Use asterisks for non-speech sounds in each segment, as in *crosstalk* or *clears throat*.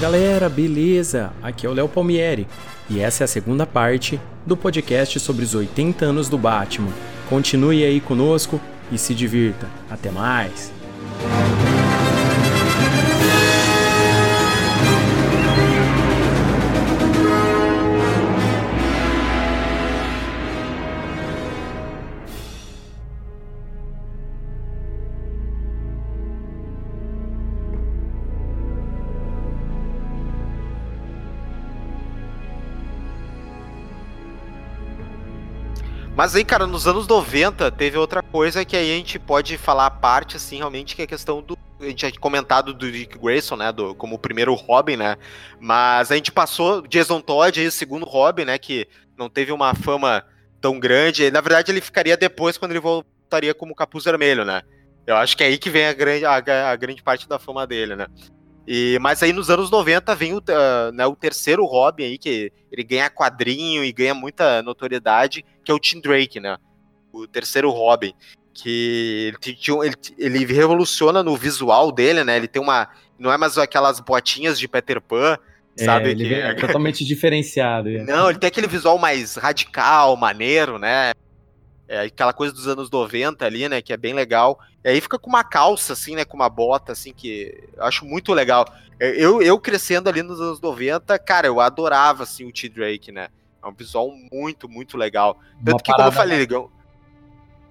Galera, beleza? Aqui é o Léo Palmieri e essa é a segunda parte do podcast sobre os 80 anos do Batman. Continue aí conosco e se divirta. Até mais! Mas aí, cara, nos anos 90 teve outra coisa que aí a gente pode falar a parte, assim, realmente, que é a questão do. A gente tinha comentado do Dick Grayson, né? Do, como o primeiro Robin, né? Mas a gente passou Jason Todd aí, o segundo Robin, né? Que não teve uma fama tão grande. Na verdade, ele ficaria depois quando ele voltaria como Capuz Vermelho, né? Eu acho que é aí que vem a grande, a, a grande parte da fama dele, né? E, mas aí nos anos 90 vem o, uh, né, o terceiro Robin aí, que ele ganha quadrinho e ganha muita notoriedade, que é o Tim Drake, né? O terceiro Robin. Que ele, ele, ele revoluciona no visual dele, né? Ele tem uma. Não é mais aquelas botinhas de Peter Pan, é, sabe? Ele que... é totalmente diferenciado. É. Não, ele tem aquele visual mais radical, maneiro, né? É aquela coisa dos anos 90 ali, né? Que é bem legal. E aí fica com uma calça, assim, né? Com uma bota, assim, que eu acho muito legal. É, eu, eu crescendo ali nos anos 90, cara, eu adorava, assim, o T-Drake, né? É um visual muito, muito legal. Tanto uma que, como eu falei, Ligão.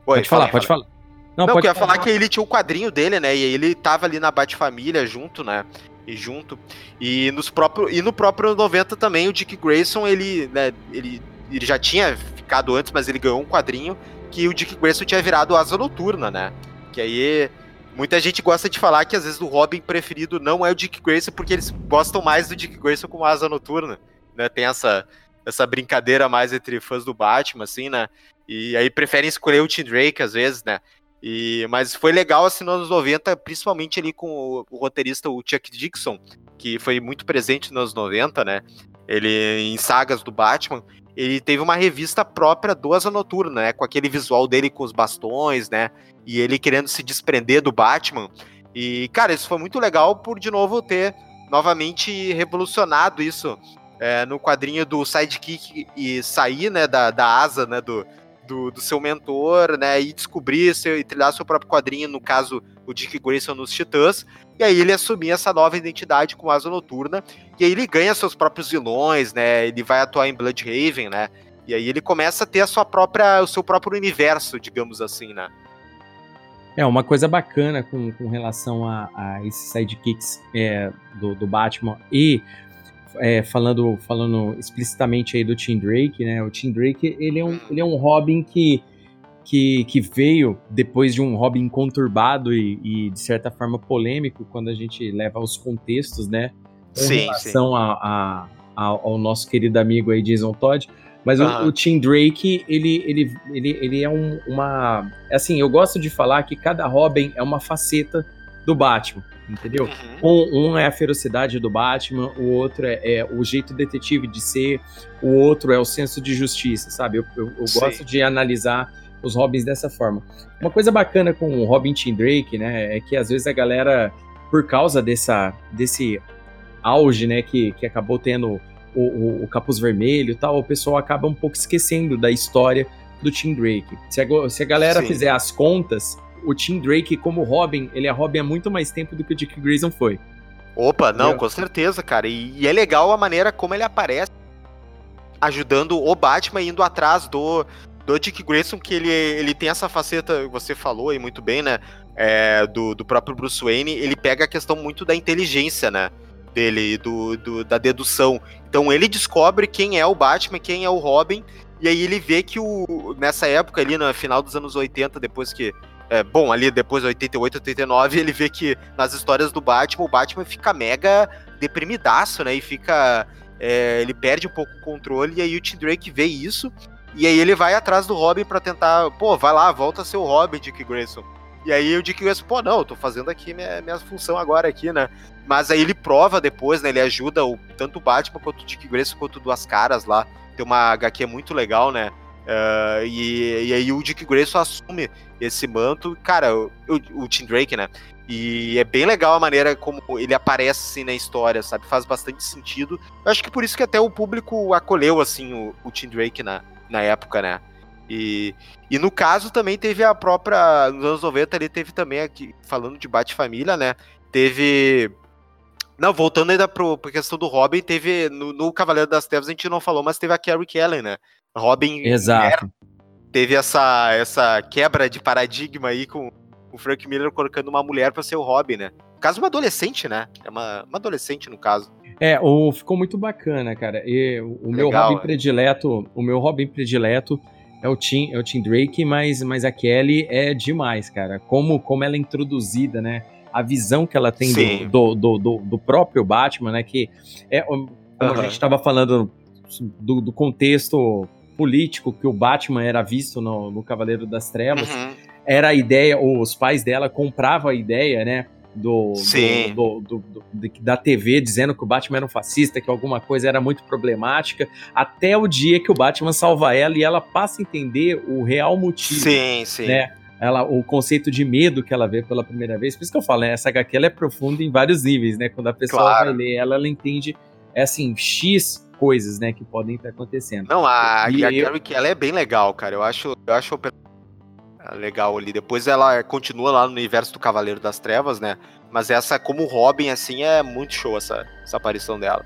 Pode falar, pode falar. Não, Não pode eu ia falar que ele tinha o quadrinho dele, né? E ele tava ali na Bat-Família junto, né? E junto. E, nos próprio, e no próprio 90 também, o Dick Grayson, ele, né, ele, ele já tinha ficado antes, mas ele ganhou um quadrinho que o Dick Grayson tinha virado asa noturna, né? Que aí muita gente gosta de falar que às vezes o Robin preferido não é o Dick Grayson porque eles gostam mais do Dick Grayson como asa noturna, né? Tem essa essa brincadeira mais entre fãs do Batman, assim, né? E aí preferem escolher o Tim Drake às vezes, né? E, mas foi legal assim nos anos 90, principalmente ali com o, o roteirista o Chuck Dixon, que foi muito presente nos anos 90, né? Ele em sagas do Batman ele teve uma revista própria do Asa Noturna, né? Com aquele visual dele com os bastões, né? E ele querendo se desprender do Batman. E, cara, isso foi muito legal por, de novo, ter novamente revolucionado isso é, no quadrinho do Sidekick e sair, né, da, da asa, né, do, do, do, seu mentor, né, e descobrir seu, e trilhar seu próprio quadrinho, no caso, o Dick Grayson nos Titãs, e aí ele assumir essa nova identidade com Asa Noturna, e aí ele ganha seus próprios vilões, né? Ele vai atuar em Bloodhaven, né? E aí ele começa a ter a sua própria, o seu próprio universo, digamos assim, né? É, uma coisa bacana com, com relação a, a esses sidekicks é, do, do Batman e é, falando, falando explicitamente aí do Tim Drake, né? O Tim Drake, ele é um, ele é um Robin que que, que veio depois de um Robin conturbado e, e, de certa forma polêmico quando a gente leva os contextos, né? Com sim, relação sim. A, a, ao nosso querido amigo aí Jason Todd. Mas uhum. o, o, Tim Drake, ele, ele, ele, ele é um, uma. Assim, eu gosto de falar que cada Robin é uma faceta do Batman, entendeu? Uhum. Um, um, é a ferocidade do Batman, o outro é, é, o jeito detetive de ser, o outro é o senso de justiça, sabe? Eu, eu, eu gosto de analisar os Robins dessa forma. Uma coisa bacana com o Robin Tim Drake, né, é que às vezes a galera, por causa dessa, desse auge, né, que, que acabou tendo o, o, o Capuz Vermelho e tal, o pessoal acaba um pouco esquecendo da história do Tim Drake. Se a, se a galera Sim. fizer as contas, o Tim Drake como Robin, ele é Robin há muito mais tempo do que o Dick Grayson foi. Opa, não, com certeza, cara. E, e, é legal a maneira como ele aparece ajudando o Batman indo atrás do, do Dick Grayson que ele, ele tem essa faceta, você falou aí muito bem, né? É, do, do próprio Bruce Wayne, ele pega a questão muito da inteligência, né? Dele, do, do, da dedução. Então ele descobre quem é o Batman, quem é o Robin, e aí ele vê que o, nessa época ali, no final dos anos 80, depois que. É, bom, ali depois de 88, 89, ele vê que nas histórias do Batman, o Batman fica mega deprimidaço, né? E fica. É, ele perde um pouco o controle, e aí o Tim Drake vê isso e aí ele vai atrás do Robin para tentar, pô, vai lá, volta a ser o Robin, Dick Grayson. E aí o Dick Grayson, pô, não, eu tô fazendo aqui minha, minha função agora aqui, né? Mas aí ele prova depois, né? Ele ajuda o, tanto o Batman quanto o Dick Grayson quanto Duas Caras lá. Tem uma HQ muito legal, né? Uh, e, e, aí o Dick Grayson assume esse manto, cara, o, o, o, Tim Drake, né? E é bem legal a maneira como ele aparece assim, na história, sabe? Faz bastante sentido. Eu acho que por isso que até o público acolheu assim o, o Tim Drake na, na época, né? E, e no caso também teve a própria. Nos anos 90 ali teve também aqui, falando de Bate-Família, né? Teve. Não, voltando ainda pro, pra questão do Robin, teve. No, no Cavaleiro das Trevas a gente não falou, mas teve a Carrie Kelly, né? Robin. Exato. teve essa, essa quebra de paradigma aí com o Frank Miller colocando uma mulher para ser o Robin, né? No caso, uma adolescente, né? É uma, uma adolescente, no caso. É, o, ficou muito bacana, cara. E o, o meu Robin é. predileto, o meu Robin predileto é o Tim, é o Tim Drake, mas, mas a Kelly é demais, cara. Como, como ela é introduzida, né? A visão que ela tem do, do, do, do, próprio Batman, né? Que é, como uhum. a gente estava falando do, do contexto político que o Batman era visto no, no Cavaleiro das Trevas, uhum. era a ideia, os pais dela compravam a ideia, né? Do, do, do, do, da TV dizendo que o Batman era um fascista, que alguma coisa era muito problemática, até o dia que o Batman salva ela e ela passa a entender o real motivo. Sim, sim. Né? Ela, o conceito de medo que ela vê pela primeira vez. Por isso que eu falo, né? essa HQ é profunda em vários níveis, né? Quando a pessoa claro. vai ler ela, ela entende, é assim, X coisas, né, que podem estar acontecendo. Não, a, e a eu... Carrie ela é bem legal, cara. Eu acho, eu acho legal ali. Depois ela continua lá no universo do Cavaleiro das Trevas, né? Mas essa, como Robin, assim, é muito show essa, essa aparição dela.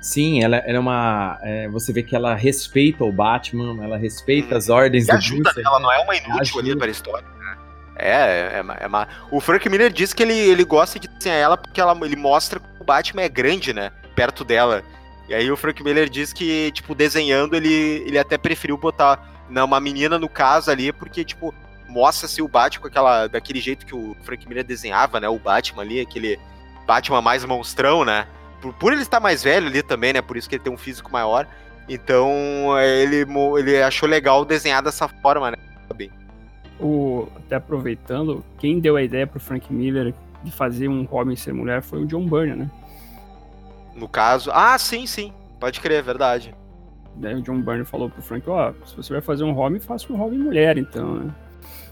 Sim, ela, ela é uma. É, você vê que ela respeita o Batman, ela respeita hum. as ordens e do ajuda, Bruce. Ela não é uma inútil ali para a história. Né? É, é, é, é, O Frank Miller diz que ele, ele gosta de desenhar ela porque ela, ele mostra que o Batman é grande, né? Perto dela. E aí o Frank Miller diz que, tipo, desenhando, ele, ele até preferiu botar né, uma menina no caso ali, porque, tipo, mostra-se o Batman com aquela, daquele jeito que o Frank Miller desenhava, né? O Batman ali, aquele Batman mais monstrão, né? Por, por ele estar mais velho ali também, né? Por isso que ele tem um físico maior. Então, ele, ele achou legal desenhar dessa forma, né? Bem. O, até aproveitando, quem deu a ideia pro Frank Miller de fazer um Robin ser mulher foi o John Byrne, né? No caso. Ah, sim, sim. Pode crer, é verdade. Daí o John Byrne falou pro Frank, ó, oh, se você vai fazer um Robin, faça um Robin mulher, então, né?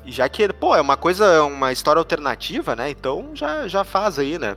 E já que, pô, é uma coisa, é uma história alternativa, né? Então já, já faz aí, né?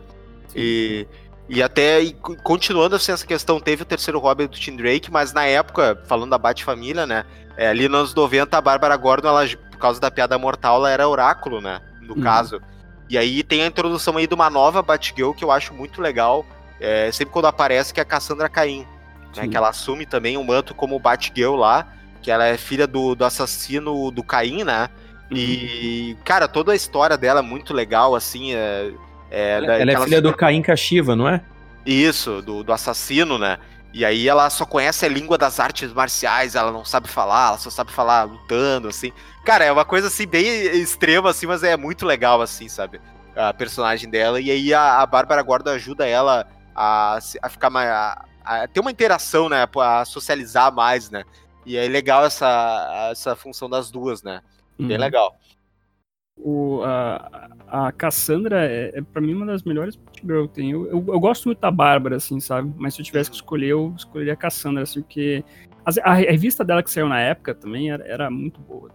E, e até, e continuando assim, essa questão, teve o terceiro Robin do Tim Drake, mas na época, falando da Bat-Família, né? É, ali nos anos 90, a Bárbara Gordon, ela, por causa da piada mortal, ela era oráculo, né? No uhum. caso. E aí tem a introdução aí de uma nova Batgirl que eu acho muito legal, é, sempre quando aparece, que é a Cassandra Caim. Né, que ela assume também um manto como Batgirl lá, que ela é filha do, do assassino do Caim, né? Uhum. E, cara, toda a história dela é muito legal, assim. É, é ela, ela é filha do Caim Kashiva, não é? Isso, do, do assassino, né? E aí ela só conhece a língua das artes marciais, ela não sabe falar, ela só sabe falar lutando, assim. Cara, é uma coisa assim bem extrema, assim, mas é muito legal, assim, sabe? A personagem dela. E aí a, a Bárbara Gordon ajuda ela a, a ficar mais. A, a ter uma interação, né? A socializar mais, né? E é legal essa, essa função das duas, né? Uhum. Bem legal. O, a, a Cassandra é, é para mim uma das melhores Girl tem. Eu, eu, eu, gosto muito da Bárbara, assim, sabe? Mas se eu tivesse que uhum. escolher, eu escolheria a Cassandra, assim, porque a, a, revista dela que saiu na época também era, era muito boa.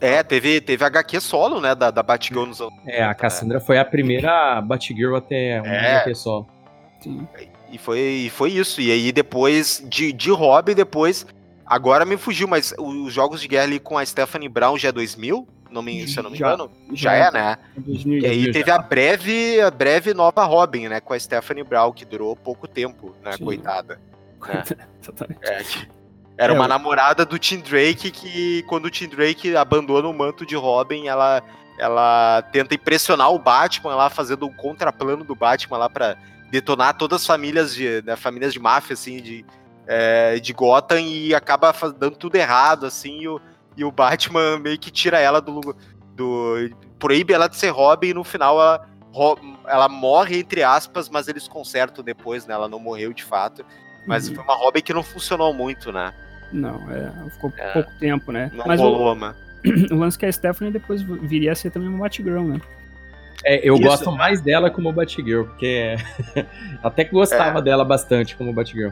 É, teve, teve HQ solo, né, da, da Batgirl nos anos É, a Cassandra né? foi a primeira Batgirl até uma é. HQ solo. Sim. E foi, e foi isso. E aí depois, de, de hobby, depois. Agora me fugiu, mas os jogos de guerra ali com a Stephanie Brown já é 2000? Não me, se eu não me engano? Já, já é, né? 2000, e aí teve já. a breve, a breve nova Robin, né? Com a Stephanie Brown, que durou pouco tempo, né? Sim. Coitada. Né? *laughs* é, era é, uma namorada do Tim Drake que, quando o Tim Drake abandona o manto de Robin, ela, ela tenta impressionar o Batman lá, fazendo um contraplano do Batman lá pra detonar todas as famílias de, né, famílias de máfia, assim, de, é, de Gotham e acaba dando tudo errado, assim, e o, e o Batman meio que tira ela do, do proíbe ela de ser Robin e no final ela, ela morre, entre aspas, mas eles consertam depois, né, ela não morreu de fato, mas uhum. foi uma Robin que não funcionou muito, né. Não, é, ficou é, pouco tempo, né. Não mas rolou, o, mano. *clears throat* o lance que a Stephanie depois viria a ser também uma Batgirl, né. É, eu Isso. gosto mais dela como Batgirl, porque *laughs* até que gostava é. dela bastante como Batgirl.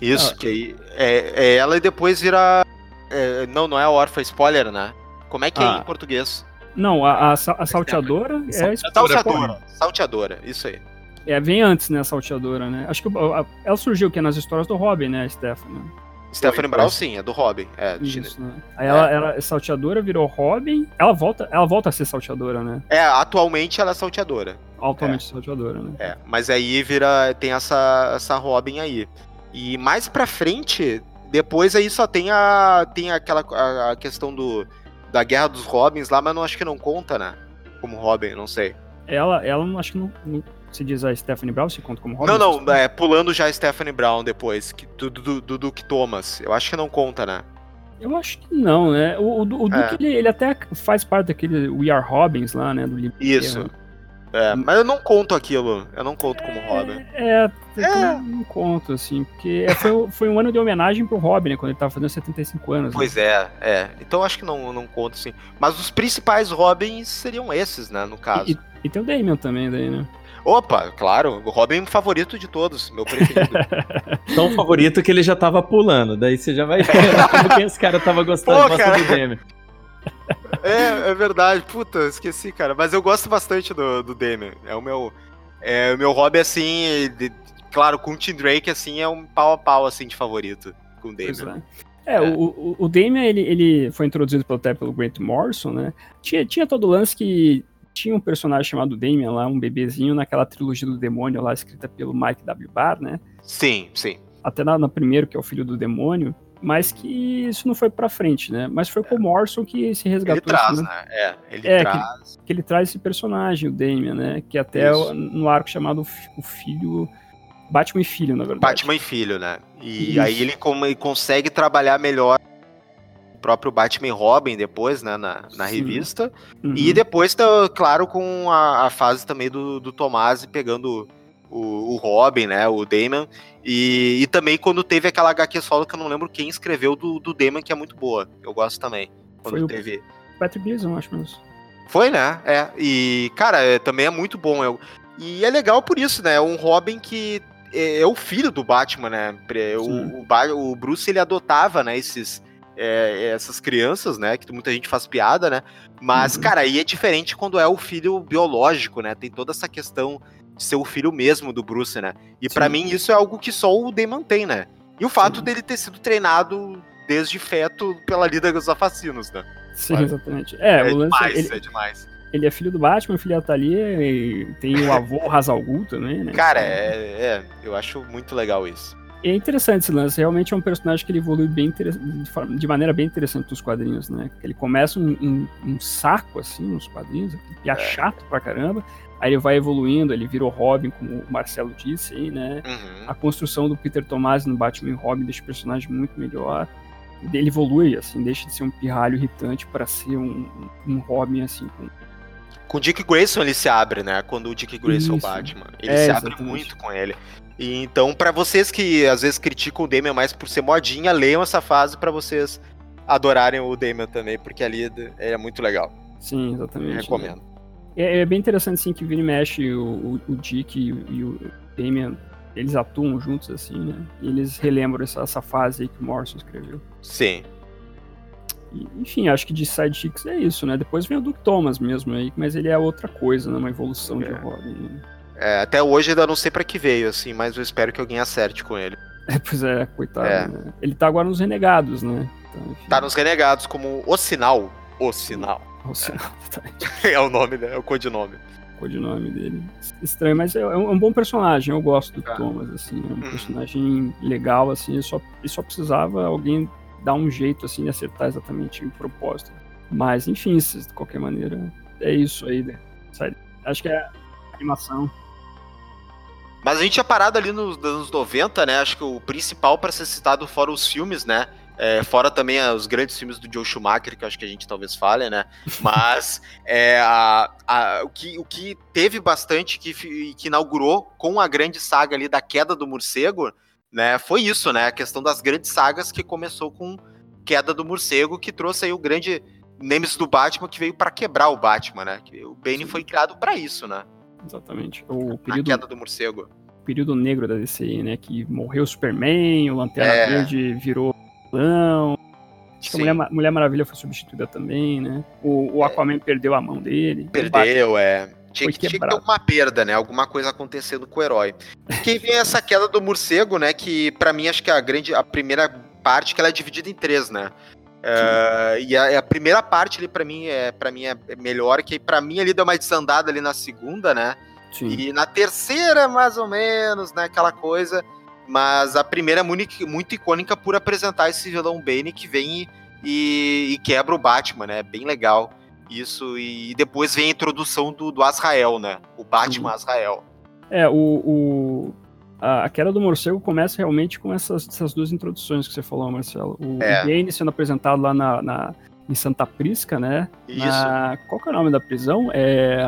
Isso, ah. que aí é, é, ela e depois vira. É, não, não é a órfã, spoiler, né? Como é que ah. é em português? Não, a, a, a salteadora é. A salteadora, salteadora, isso aí. É, vem antes, né, a salteadora, né? Acho que a, ela surgiu que nas histórias do Robin, né, Stephanie. Stephanie Brown, sim, é do Robin. É, Isso, né? Aí é. ela, ela é salteadora, virou Robin. Ela volta, ela volta a ser salteadora, né? É, atualmente ela é salteadora. Atualmente é. salteadora, né? É, mas aí vira. Tem essa, essa Robin aí. E mais pra frente, depois aí só tem a. Tem aquela a, a questão do. Da Guerra dos Robins lá, mas não acho que não conta, né? Como Robin, não sei. Ela, ela acho que não, não se diz a Stephanie Brown, se conta como Robin? Não, não, é, pulando já a Stephanie Brown depois, que, do, do, do Duke Thomas. Eu acho que não conta, né? Eu acho que não, né? O, o, o é. Duke, ele, ele, até faz parte daquele We Are Robins lá, né? Do livro. Isso. É, mas eu não conto aquilo. Eu não conto como Robin. É, é, é. não conto, assim, porque é, foi, foi um ano de homenagem pro Robin, né? Quando ele tava fazendo 75 anos. Pois né? é, é. Então acho que não, não conto, assim. Mas os principais Robins seriam esses, né? No caso. E, e, e tem o Damien também, daí, né? Opa, claro, o Robin favorito de todos, meu preferido. *laughs* Tão favorito que ele já tava pulando, daí você já vai ver *laughs* como que esse cara tava gostando Pô, cara. do Demian. É, é verdade, puta, esqueci, cara. Mas eu gosto bastante do, do Demian. É o meu. É, o meu hobby, assim, de, claro, com o Tim Drake, assim, é um pau a pau, assim, de favorito com o Damian. É, é, o, o Damian, ele, ele foi introduzido pelo, até pelo Grant Morrison, né? Tinha, tinha todo o lance que tinha um personagem chamado Damien lá, um bebezinho, naquela trilogia do demônio lá, escrita pelo Mike W. Barr, né? Sim, sim. Até na, na primeiro, que é o filho do demônio, mas que isso não foi pra frente, né? Mas foi com o Morrison que se resgatou. Ele traz, né? É, ele é, traz. Que, que, ele traz esse personagem, o Damien, né? Que até isso. no arco chamado O Filho... Batman e Filho, na verdade. Batman e Filho, né? E isso. aí ele, como, ele consegue trabalhar melhor próprio Batman Robin depois, né, na, na revista. Uhum. E depois, tá, claro, com a, a, fase também do, do Tomás pegando o, o, Robin, né, o Damon. E, e também quando teve aquela HQ solo que eu não lembro quem escreveu do, do Damon, que é muito boa. Eu gosto também. Quando Foi teve. O Patrick Gleason, acho mesmo. Foi, né? É. E, cara, é, também é muito bom. Eu, e é legal por isso, né? É um Robin que é, é o filho do Batman, né? O, o, o, Bruce ele adotava, né, esses, é, essas crianças, né? Que muita gente faz piada, né? Mas, uhum. cara, aí é diferente quando é o filho biológico, né? Tem toda essa questão de ser o filho mesmo do Bruce, né? E para mim isso é algo que só o Damon tem, né? E o fato Sim. dele ter sido treinado desde feto pela Liga dos Assassinos, né? Sim, exatamente. É, é o lance, demais, ele, é demais. Ele é filho do Batman, filho da Thalia, e tem o avô Hazal Ghul também, né? Cara, é, é, eu acho muito legal isso. É interessante esse lance, realmente é um personagem que ele evolui bem de maneira bem interessante nos quadrinhos, né? Ele começa um, um, um saco, assim, nos quadrinhos, e é chato pra caramba, aí ele vai evoluindo, ele vira o Robin, como o Marcelo disse aí, né? Uhum. A construção do Peter Tomasi no Batman e Robin deixa o personagem muito melhor. Ele evolui, assim, deixa de ser um pirralho irritante para ser um, um Robin, assim, com com o Dick Grayson ele se abre, né? Quando o Dick Grayson é o Batman. Ele é, se abre exatamente. muito com ele. E, então, para vocês que às vezes criticam o Damian mais por ser modinha, leiam essa fase para vocês adorarem o Damian também, porque ali é muito legal. Sim, exatamente. Eu recomendo. É, é, bem interessante, assim, que vira e mexe o, o, o Dick e, e o Damian, eles atuam juntos, assim, né? E eles relembram essa, essa fase aí que o Morrison escreveu. Sim. E, enfim, acho que de sidekicks é isso, né? Depois vem o Duke Thomas mesmo aí, mas ele é outra coisa, né? Uma evolução é. de Robin. Né? É, até hoje ainda não sei para que veio, assim, mas eu espero que alguém acerte com ele. *laughs* É, pois é, coitado. É. Né? Ele tá agora nos Renegados, né? Então, tá nos Renegados como O Sinal. O Sinal. O Sinal, é. *laughs* é o nome, né? É o codinome. O codinome dele. Estranho, mas é, é um, é um bom personagem, eu gosto do ah. Thomas, assim. É um hum. personagem legal, assim. Ele só, ele só precisava alguém dar um jeito, assim, de acertar exatamente o propósito. Mas, enfim, de qualquer maneira, é isso aí, né? Acho que é a animação. Mas a gente tinha parado ali nos anos 90, né? Acho que o principal para ser citado fora os filmes, né? É, fora também os grandes filmes do Joe Schumacher, que acho que a gente talvez fale, né? *laughs* Mas é, a, a, o, que, o que teve bastante que, que inaugurou com a grande saga ali da queda do morcego, né? Foi isso, né? A questão das grandes sagas que começou com queda do morcego, que trouxe aí o grande Nemesis do Batman, que veio para quebrar o Batman, né? O Bane foi criado para isso, né? Exatamente. O período... A queda do morcego. período negro da DC, né? Que morreu o Superman, o Lanterna é. Verde virou vilão. Acho que a Mulher, Mulher, Maravilha foi substituída também, né? O, o é. Aquaman é. perdeu a mão dele. Perdeu, é. Tinha que, tinha que, ter alguma perda, né? Alguma coisa acontecendo com o herói. E quem vem essa queda do morcego, né? Que para mim acho que a grande, a primeira parte que ela é dividida em três, né? Uh, e a, a, primeira parte ali para mim é para mim é melhor que para mim ali deu uma desandada ali na segunda, né? Sim. E na terceira mais ou menos, né? Aquela coisa. Mas a primeira é muito, muito icônica por apresentar esse vilão Bane que vem e, e, quebra o Batman, né? Bem legal. Isso, e depois vem a introdução do, do Azrael, né? O Batman Sim. Azrael. É, o, o, a queda do morcego começa realmente com essas, essas duas introduções que você falou, Marcelo. O, é. Bane sendo apresentado lá na, na, em Santa Prisca, né? Isso. Na, qual que é o nome da prisão? É...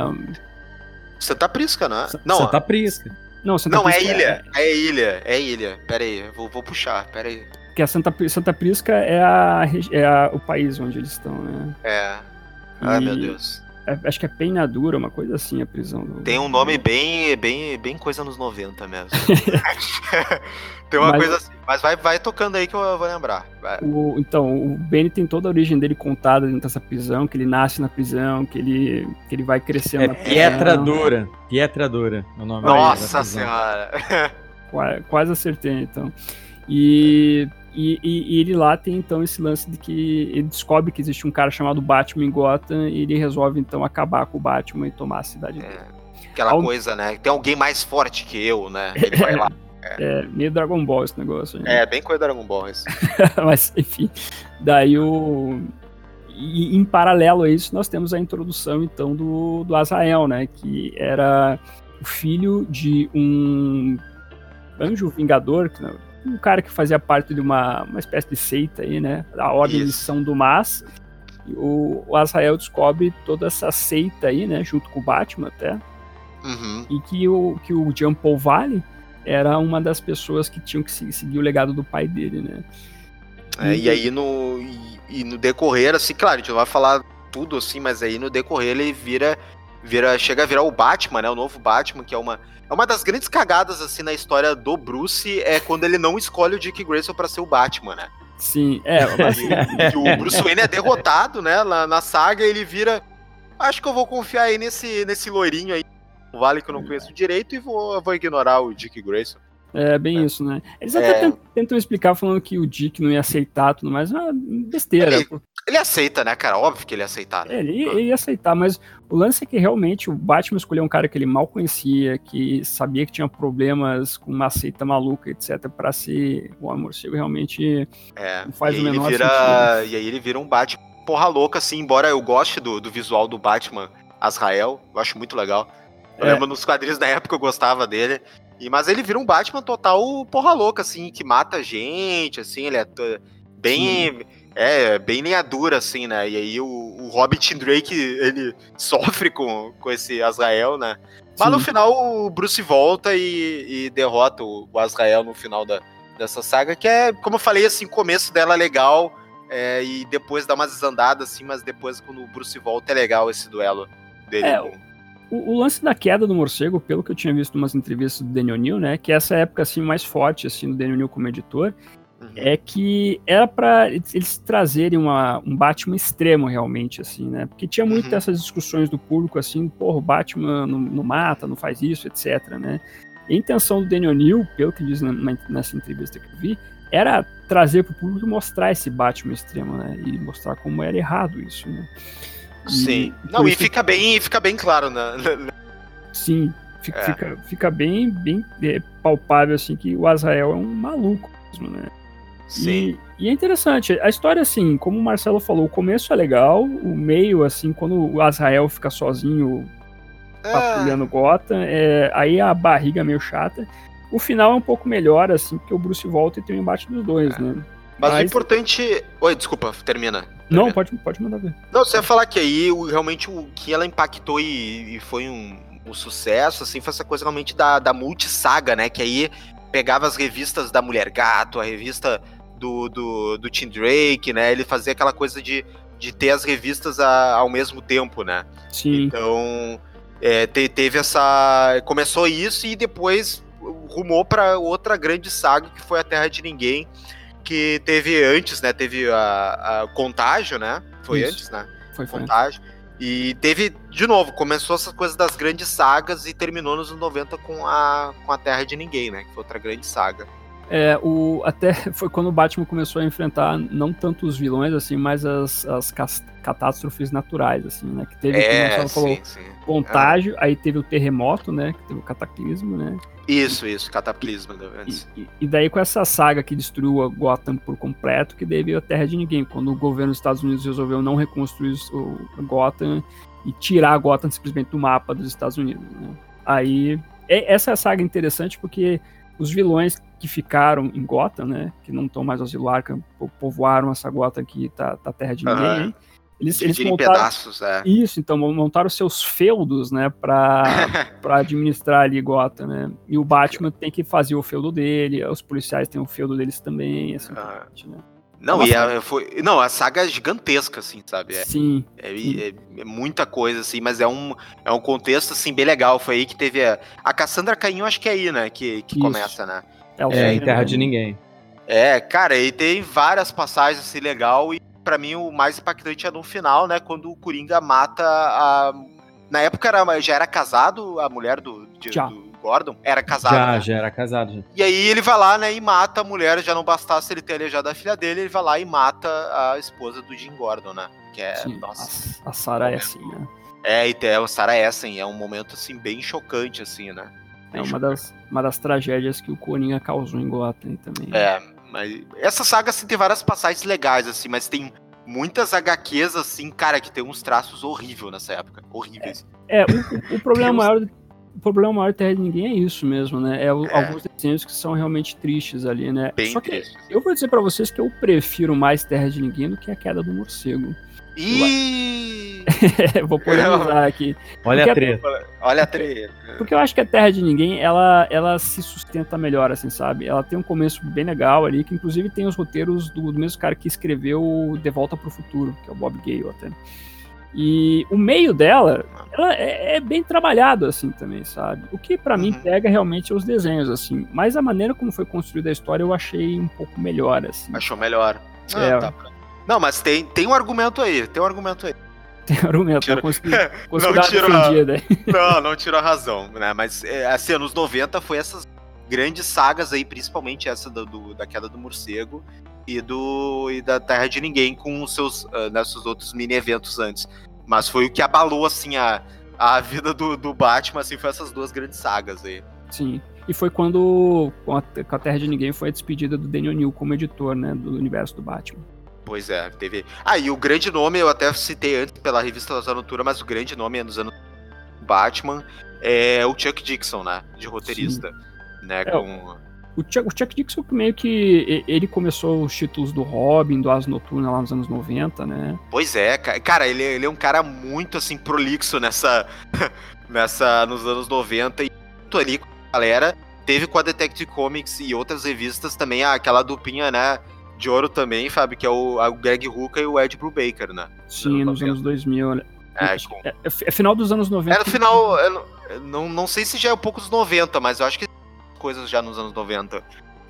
Santa Prisca, né? Não, Santa Prisca. Não, Santa não é Prisca é ilha. É... é... ilha. É ilha. Pera aí, vou, vou puxar, pera aí. Que a Santa, Santa Prisca é, a, é a, o país onde eles estão, né? É. Ai, meu Deus. É, acho que é Penhadura, uma coisa assim, a prisão. Do... Tem um nome bem, bem, bem coisa nos 90 mesmo. *laughs* tem uma mas, coisa assim. Mas vai, vai tocando aí que eu vou lembrar. O, então, o Benny tem toda a origem dele contada dentro dessa prisão, que ele nasce na prisão, que ele, que ele vai crescendo é na prisão. Pietra Dura. Pietra Dura é o nome Nossa senhora! *laughs* Quase, quase acertei, então. E e, e, e, ele lá tem então esse lance de que ele descobre que existe um cara chamado Batman em Gotham e ele resolve então acabar com o Batman e tomar a cidade dele. É, aquela Al... coisa, né? Tem alguém mais forte que eu, né? *laughs* Ele vai lá. É. é, meio Dragon Ball esse negócio. Né? É, bem coisa Dragon Ball isso. *laughs* Mas, enfim, daí o... E em paralelo a isso, nós temos a introdução, então, do, do Azael, né? Que era o filho de um anjo vingador, que um cara que fazia parte de uma, uma espécie de seita aí, né? A Ordem de São Dumas. O, o Azrael descobre toda essa seita aí, né? Junto com o Batman até. Uhum. E que o, que o Jean Paul Valley era uma das pessoas que tinham que seguir o legado do pai dele, né? É, e, e aí no, e, e, no decorrer, assim, claro, a gente não vai falar tudo assim, mas aí no decorrer ele vira, vira chega a virar o Batman, né? O novo Batman, que é uma uma das grandes cagadas, assim, na história do Bruce é quando ele não escolhe o Dick Grayson para ser o Batman, né? Sim, é. Mas... *laughs* E, o Bruce Wayne é derrotado, né? Na, na saga, ele vira. Acho que eu vou confiar aí nesse, nesse loirinho aí. Um vale que eu não conheço direito e vou, vou ignorar o Dick Grayson. É bem é. isso, né? Eles até é... tentam explicar falando que o Dick não ia aceitar tudo mais, mas besteira. Ele, ele, aceita, né, cara? Óbvio que ele ia aceitar. Né? É, ele, ele, ia aceitar, mas o lance é que realmente o Batman escolheu um cara que ele mal conhecia, que sabia que tinha problemas com uma seita maluca, etc, para ser o amor morcego realmente é, não faz o menor vira, sentido. E aí ele vira um Batman porra louca, assim, embora eu goste do, do visual do Batman Azrael, eu acho muito legal. Eu é. lembro nos quadrinhos da época eu gostava dele. E, mas ele vira um Batman total porra louca, assim, que mata gente, assim, ele é bem. Sim. É, bem linha dura, assim, né? E aí o, o Robert Drake, ele *laughs* sofre com, com esse Azrael, né? Mas Sim. no final o Bruce volta e, e derrota o, o Azrael no final da, dessa saga, que é, como eu falei, assim, começo dela é legal, é, e depois dá umas desandadas, assim, mas depois quando o Bruce volta é legal esse duelo dele. É, com... O, o, lance da queda do morcego, pelo que eu tinha visto em umas entrevistas do Daniel Neal, né, que essa época assim mais forte assim do Daniel Neal como editor. É que era para eles trazerem uma, um Batman extremo realmente assim, né? Porque tinha muito uhum. essas discussões do público assim, porra, o Batman não, não, mata, não faz isso, etc, né? a intenção do Daniel Neal, pelo que diz na, nessa entrevista que eu vi, era trazer para o público mostrar esse Batman extremo, né? E mostrar como era errado isso, né? Sim. E, não, e fica bem, fica bem claro, né? Sim, fica, é. fica, fica, bem, bem é, palpável assim que o Azrael é um maluco mesmo, né? Sim. E, e, é interessante, a história, assim, como o Marcelo falou, o começo é legal, o meio, assim, quando o Azrael fica sozinho é. patrulhando Gotham, é, aí a barriga é meio chata. O final é um pouco melhor, assim, porque o Bruce volta e tem o um embate dos dois, é. né? Mas, Mas, o importante. Oi, desculpa, termina. Não, pode, pode mandar ver. Não, você ia falar que aí o, realmente o que ela impactou e, e foi um, um, sucesso, assim, foi essa coisa realmente da, da multissaga, né? Que aí pegava as revistas da Mulher Gato, a revista do, do, do Tim Drake, né? Ele fazia aquela coisa de, de ter as revistas a, ao mesmo tempo, né? Sim. Então, é, te, teve essa. Começou isso e depois rumou para outra grande saga que foi a Terra de Ninguém, que teve antes, né? Teve a, a Contágio, né? Foi Isso. antes, né? Foi, foi Contágio. E teve, de novo, começou essas coisas das grandes sagas e terminou nos anos 90 com a, com a Terra de Ninguém, né? Que foi outra grande saga. É, o, até *laughs* foi quando o Batman começou a enfrentar não tanto os vilões, assim, mas as, as catástrofes naturais, assim, né? Que teve, é, como falou, sim, sim. contágio, aí teve o terremoto, né? Que teve o cataclismo, né? Isso, isso, cataclismo. E, e, daí com essa saga que destruiu a Gotham por completo, que daí veio a Terra de Ninguém, quando o governo dos Estados Unidos resolveu não reconstruir o Gotham e tirar a Gotham simplesmente do mapa dos Estados Unidos, né? Aí, essa é a saga interessante porque os vilões que ficaram em Gotham, né, que não estão mais ao Arkham, povoaram essa Gotham que tá, tá terra de ninguém, uhum. Eles, eles montaram pedaços, é. Isso, então montaram seus feudos, né, para *laughs* administrar ali Gotham, né? E o Batman tem que fazer o feudo dele, os policiais têm o feudo deles também, assim, uhum. né? Não, e a, foi, não, a saga é gigantesca, assim, sabe? É, sim. É, é, é, muita coisa, assim, mas é um, é um contexto, assim, bem legal. Foi aí que teve a. A Cassandra Cainho, acho que é aí, né? Que, que começa, né? É, é em Terra de Ninguém. É, cara, e tem várias passagens, assim, legal. E para mim o mais impactante é no final, né? Quando o Coringa mata a. Na época era, já era casado a mulher do, de, do Gordon era casado. Já, né? já era casado. Já. E aí ele vai lá, né, e mata a mulher, já não bastasse ele ter aleijado a filha dele, ele vai lá e mata a esposa do Jim Gordon, né? Que é, Sim, nossa. A, a Sarah é assim, né? É, e tem a Sarah Essen, é um momento, assim, bem chocante, assim, né? É uma das, uma das tragédias que o Coringa causou em Gotham também. É, mas essa saga, assim, tem várias passagens legais, assim, mas tem muitas HQs, assim, cara, que tem uns traços horríveis nessa época. Horríveis. É, é o, o problema maior o problema maior de Terra de Ninguém é isso mesmo, né? É, é, alguns desenhos que são realmente tristes ali, né? Bem Só que triste. eu vou dizer para vocês que eu prefiro mais Terra de Ninguém do que a queda do morcego. E *laughs* vou polemizar aqui. Olha porque a treta. Olha a treta. Porque eu acho que a Terra de Ninguém, ela, ela se sustenta melhor, assim, sabe? Ela tem um começo bem legal ali, que inclusive tem os roteiros do, do mesmo cara que escreveu De Volta para o Futuro, que é o Bob Gale até. E o meio dela ela é, é, bem trabalhado, assim, também, sabe? O que para uhum. mim pega realmente os desenhos, assim. Mas a maneira como foi construída a história eu achei um pouco melhor, assim. Achou melhor. Ah, é. tá. Não, mas tem, tem um argumento aí, tem um argumento aí. Tem um argumento, tira... consegui, *laughs* consegui não tiro a... *laughs* Não, não tirou a razão, né? Mas, é, assim, anos 90 foi essas grandes sagas aí, principalmente essa do, do, da queda do morcego e do e da Terra de Ninguém com os seus, uh, outros mini eventos antes. Mas foi o que abalou, assim, a, a vida do, do Batman, assim, foi essas duas grandes sagas aí. Sim. E foi quando, com a, com a Terra de Ninguém, foi a despedida do Daniel New como editor, né, do universo do Batman. Pois é, teve. Ah, e o grande nome, eu até citei antes pela revista da Notura, mas o grande nome é nos anos Batman é o Chuck Dixon, né? De roteirista. Sim. Né, é, com... o, Chuck, o Chuck Dixon meio que ele começou os títulos do Robin, do As Noturna lá nos anos 90, né? Pois é, cara, ele, ele é um cara muito assim prolixo nessa *laughs* nessa nos anos 90 e muito ali com a galera. Teve com a Detective Comics e outras revistas também aquela dupinha, né? De ouro também, Fábio, que é o, o Greg Hooker e o Ed Brubaker, né? Sim, nos anos 2000. Né? É, com... é, é, final dos anos 90. É no final, eu não, não sei se já é um pouco dos 90, mas eu acho que coisas já nos anos 90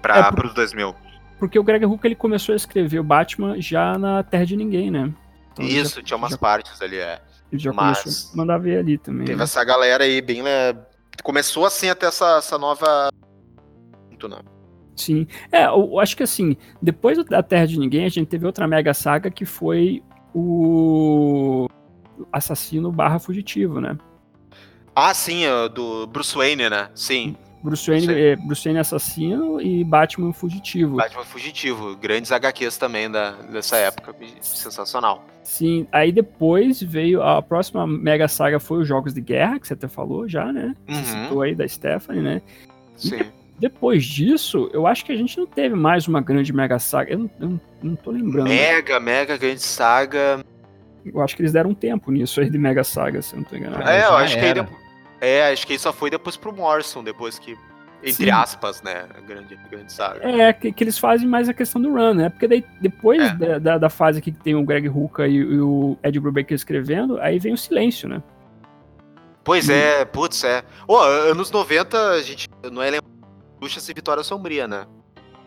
para é por... os 2000. Porque o Greg Hooker ele começou a escrever o Batman já na Terra de Ninguém, né? Então, Isso, já, tinha umas já, partes ali, é. Ele já mas começou a mandar ver ali também. Teve né? essa galera aí bem. Né, começou assim até essa, essa nova. Não. Sim. É, eu acho que assim, depois da Terra de Ninguém, a gente teve outra mega saga que foi o assassino barra fugitivo, né? Ah, sim, do Bruce Wayne, né? Sim. Bruce Wayne, é, Bruce Wayne assassino e Batman fugitivo. Batman fugitivo, grandes HQs também da, dessa época, sensacional. Sim, aí depois veio a próxima mega saga foi os Jogos de Guerra, que você até falou já, né? Você uhum. citou aí da Stephanie, né? Sim. E depois disso, eu acho que a gente não teve mais uma grande mega saga. Eu não, eu não tô lembrando. Mega, mega grande saga. Eu acho que eles deram um tempo nisso aí de mega saga, se eu não tô enganado. É, eu acho que, é, acho que só foi depois pro Morrison, depois que. Entre Sim. aspas, né? Grande, grande saga. É, que, que, eles fazem mais a questão do run, né? Porque daí, depois é. da, da, da, fase que tem o Greg Hooker e, e o Ed Brubaker escrevendo, aí vem o silêncio, né? Pois hum. é, putz, é. Oh, anos 90, a gente não é Bruxas e Vitória Sombria, né?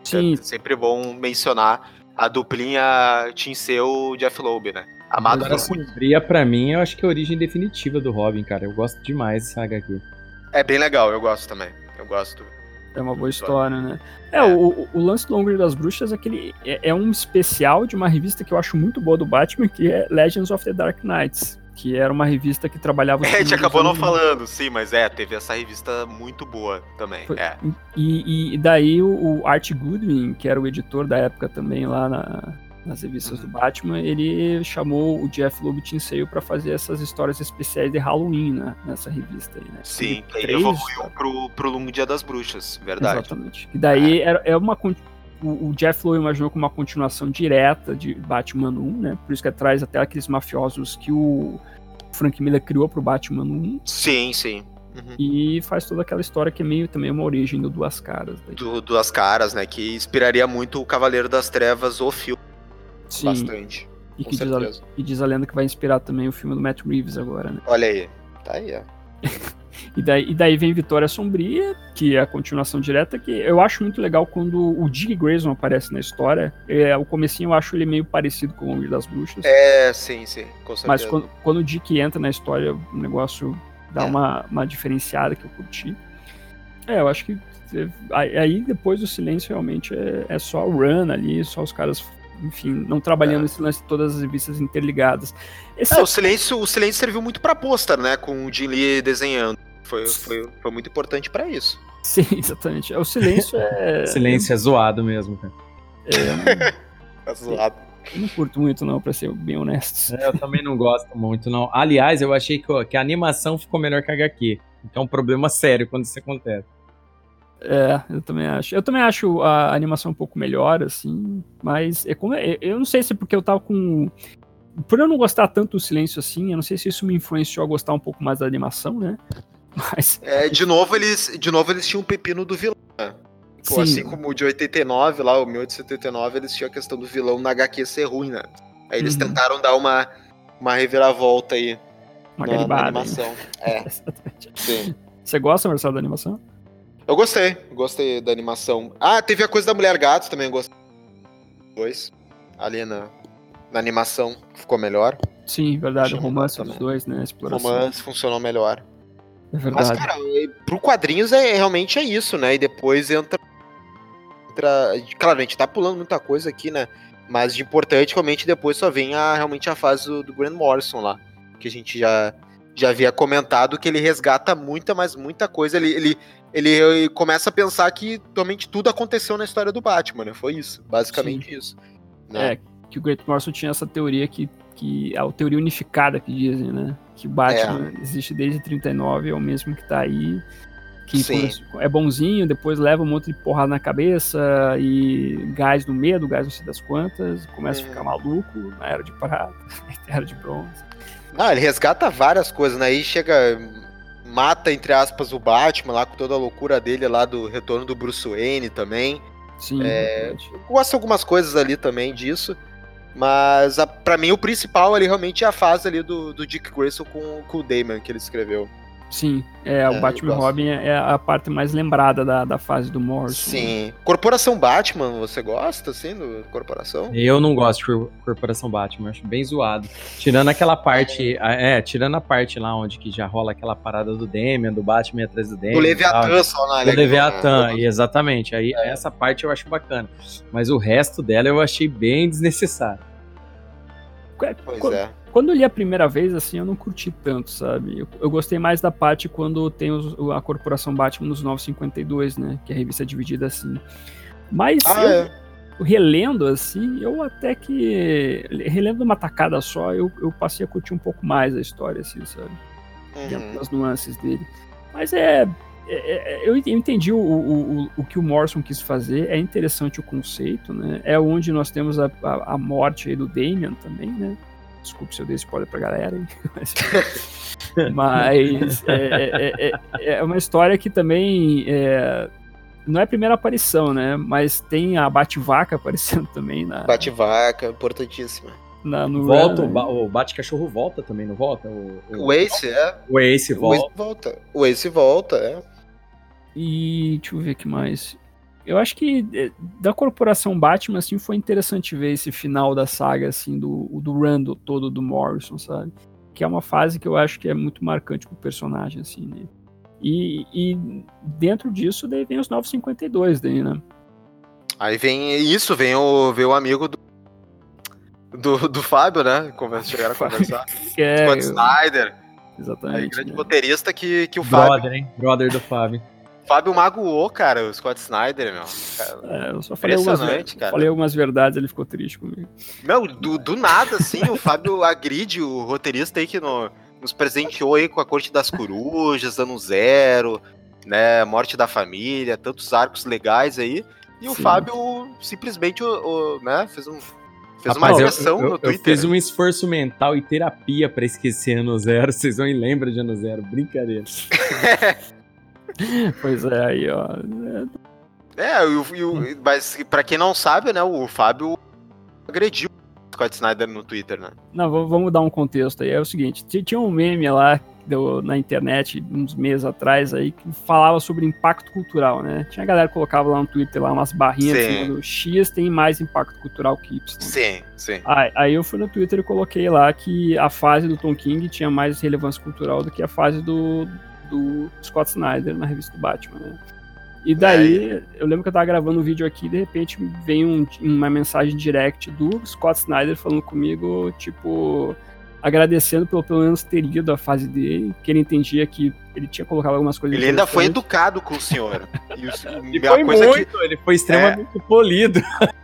Sim. É sempre bom mencionar a duplinha Tinseu Jeff Loeb, né? Amado Vitória Sombria, pra mim, eu acho que é a origem definitiva do Robin, cara. Eu gosto demais dessa HQ. É bem legal, eu gosto também. Eu gosto. É uma boa história, né? É, o, o lance do Hungry das Bruxas é que ele é, é, um especial de uma revista que eu acho muito boa do Batman, que é Legends of the Dark Knights, que era uma revista que trabalhava... É, a gente acabou não falando, sim, mas é, teve essa revista muito boa também, Foi, é. E, e daí o, o Art Goodwin, que era o editor da época também lá na, nas revistas uhum. do Batman, ele chamou o Jeff Loeb Tinseio para fazer essas histórias especiais de Halloween né, nessa revista aí, né? Sim, ele evoluiu pro, pro Longo Dia das Bruxas, verdade. Exatamente. E daí é, é uma o, Jeff Loeb imaginou como uma continuação direta de Batman 1, né? Por isso que traz até aqueles mafiosos que o Frank Miller criou pro Batman 1. Sim, sim. Uhum. E faz toda aquela história que é meio também uma origem do Duas Caras. Do Duas Caras, né? Que inspiraria muito o Cavaleiro das Trevas, o filme. Sim. Bastante. E que diz, a, e diz a lenda que vai inspirar também o filme do Matt Reeves agora, né? Olha aí. Tá aí, ó. E, daí, e daí vem Vitória Sombria, que é a continuação direta, que eu acho muito legal quando o Dick Grayson aparece na história. É, o comecinho eu acho ele meio parecido com o Homem das Bruxas. É, sim, sim, com certeza. Mas quando, quando o Dick entra na história, o negócio dá é. uma, uma diferenciada que eu curti. É, eu acho que aí depois do silêncio realmente é, é só run ali, só os caras enfim, não trabalhando é. esse lance de todas as revistas interligadas. Esse... É, o, silêncio, o silêncio serviu muito para pôster, né? Com o Jim Lee desenhando. Foi, foi, foi muito importante para isso. *laughs* Sim, exatamente. O silêncio é. *laughs* silêncio é zoado mesmo, cara. É, *laughs* é zoado. Eu não curto muito, não, pra ser bem honesto. É, eu também não gosto muito, não. Aliás, eu achei que, que a animação ficou melhor que a HQ. Então é um problema sério quando isso acontece. É, eu também acho. Eu também acho a animação um pouco melhor, assim, mas é como é, eu não sei se é porque eu tava com por eu não gostar tanto do silêncio assim, eu não sei se isso me influenciou a gostar um pouco mais da animação, né? *laughs* Mas é, de novo eles, de novo eles tinham um pepino do vilão. Né? Pô, assim como o de 89 lá, o 1879, eles tinham a questão do vilão na HQ ser ruim, né? Aí eles uhum. tentaram dar uma uma reviravolta aí uma na, na animação. É. *laughs* Sim. Você gosta, Marcelo, da animação? Eu gostei, gostei da animação. Ah, teve a coisa da Mulher Gato também, eu gostei. Dois. Ali na, na animação ficou melhor. Sim, verdade. O romance dos dois, né? exploração. romance funcionou melhor. É verdade. Mas, cara, pro quadrinhos é realmente é isso, né? E depois entra. entra claro, a gente tá pulando muita coisa aqui, né? Mas de importante, realmente, depois só vem a, realmente a fase do, do Grant Morrison lá. Que a gente já, já havia comentado que ele resgata muita, mas muita coisa. Ele, ele, ele começa a pensar que realmente tudo aconteceu na história do Batman, né? Foi isso, basicamente Sim. isso. Né? É, que o Grant Morrison tinha essa teoria que, que a teoria unificada que dizem, né? Que o Batman é. existe desde 39, é o mesmo que tá aí. Que é bonzinho, depois leva um monte de porrada na cabeça e gás no medo, gás não sei das quantas, começa a ficar hum. maluco na era de prata, *laughs* na era de bronze. Não, ele resgata várias coisas, né? Aí chega mata, entre aspas, o Batman lá com toda a loucura dele lá do retorno do Bruce Wayne também. Sim. É, gosto de algumas coisas ali também disso. Mas para mim o principal ali realmente é a fase ali do, do Dick Grayson com, com o Damon que ele escreveu. Sim, é, é o Batman Robin é a parte mais lembrada da, da fase do Morrison. Sim. Corporação Batman, você gosta, assim, do Corporação? Eu não gosto de Corporação Batman, acho bem zoado. Tirando aquela parte, é, tirando a parte lá onde que já rola aquela parada do Demian, do Batman atrás do Demian. Do Leviathan só, né? Do Leviathan, né? exatamente. Aí é. essa parte eu acho bacana. Mas o resto dela eu achei bem desnecessário. Pois é. Quando eu li a primeira vez, assim, eu não curti tanto, sabe? Eu, eu gostei mais da parte quando tem os, a Corporação Batman nos 952, né? Que a revista é dividida assim. Mas ah, eu, é. relendo, assim, eu até que. Relendo uma tacada só, eu, eu passei a curtir um pouco mais a história, assim, sabe? Uhum. Das nuances dele. Mas é, é, é eu entendi o, o, o, que o Morrison quis fazer, é interessante o conceito, né? É onde nós temos a, a, a morte aí do Damian também, né? Desculpe se eu dei spoiler pra galera, hein? *laughs* Mas é, é, é, é, uma história que também é, não é a primeira aparição, né? Mas tem a Bate-Vaca aparecendo também. na Bate-Vaca, importantíssima. Na, no volta, Run, o, o Bate-Cachorro volta também, não volta? O, o... o Ace, é. O Ace volta. O Ace volta. O Ace volta, é. E deixa eu ver o que mais. Eu acho que é, da corporação Batman, assim, foi interessante ver esse final da saga, assim, do, do Randall todo do Morrison, sabe? Que é uma fase que eu acho que é muito marcante pro personagem, assim, né? E, e dentro disso, daí vem os 952, daí, né? Aí vem isso, vem o, vem o amigo do, do, do Fábio, né? Começa a chegar a conversar. *laughs* é, Scott Snyder. Exatamente. Aí, grande né? roteirista que, que o Brother, Fábio. hein? Brother do Fábio. Fábio magoou, cara, o Scott Snyder, meu. Cara, É, eu só falei algumas, Impressionante, cara. falei algumas verdades, ele ficou triste comigo. Meu, do, do nada, assim, o Fábio *laughs* agride o roteirista aí que no- nos presenteou aí com a Corte das Corujas, Ano Zero, né, Morte da Família, tantos arcos legais aí. E o Sim. Fábio simplesmente, o, o, né, fez um... Fez uma eu, agressão eu- no eu Twitter. fiz um esforço mental e terapia pra esquecer ano zero. *laughs* Vocês não lembram de ano zero. Brincadeira. *laughs* *laughs* Pois é, aí, ó. é, e o- e o- mas pra quem não sabe, né, o Fábio agrediu o Scott Snyder no Twitter, né? Não, vamos dar um contexto aí. É o seguinte: ti- tinha um meme lá na internet uns meses atrás aí que falava sobre impacto cultural, né? Tinha a galera que colocava lá no Twitter lá umas barrinhas Sim. assim, do X tem mais impacto cultural que Y. Sim, sim. Aí, aí eu fui no Twitter e coloquei lá que a fase do Tom King tinha mais relevância cultural do que a fase do, do Scott Snyder na revista do Batman, né? E daí, eu lembro que eu tava gravando um vídeo aqui e de repente vem um- uma mensagem direct do Scott Snyder falando comigo, tipo, agradecendo pelo pelo menos ter lido a fase dele, que ele entendia que ele tinha colocado algumas coisas Ele ainda foi educado com o senhor. *laughs* E, o- Ele a foi coisa muito, que, ele foi extremamente polido.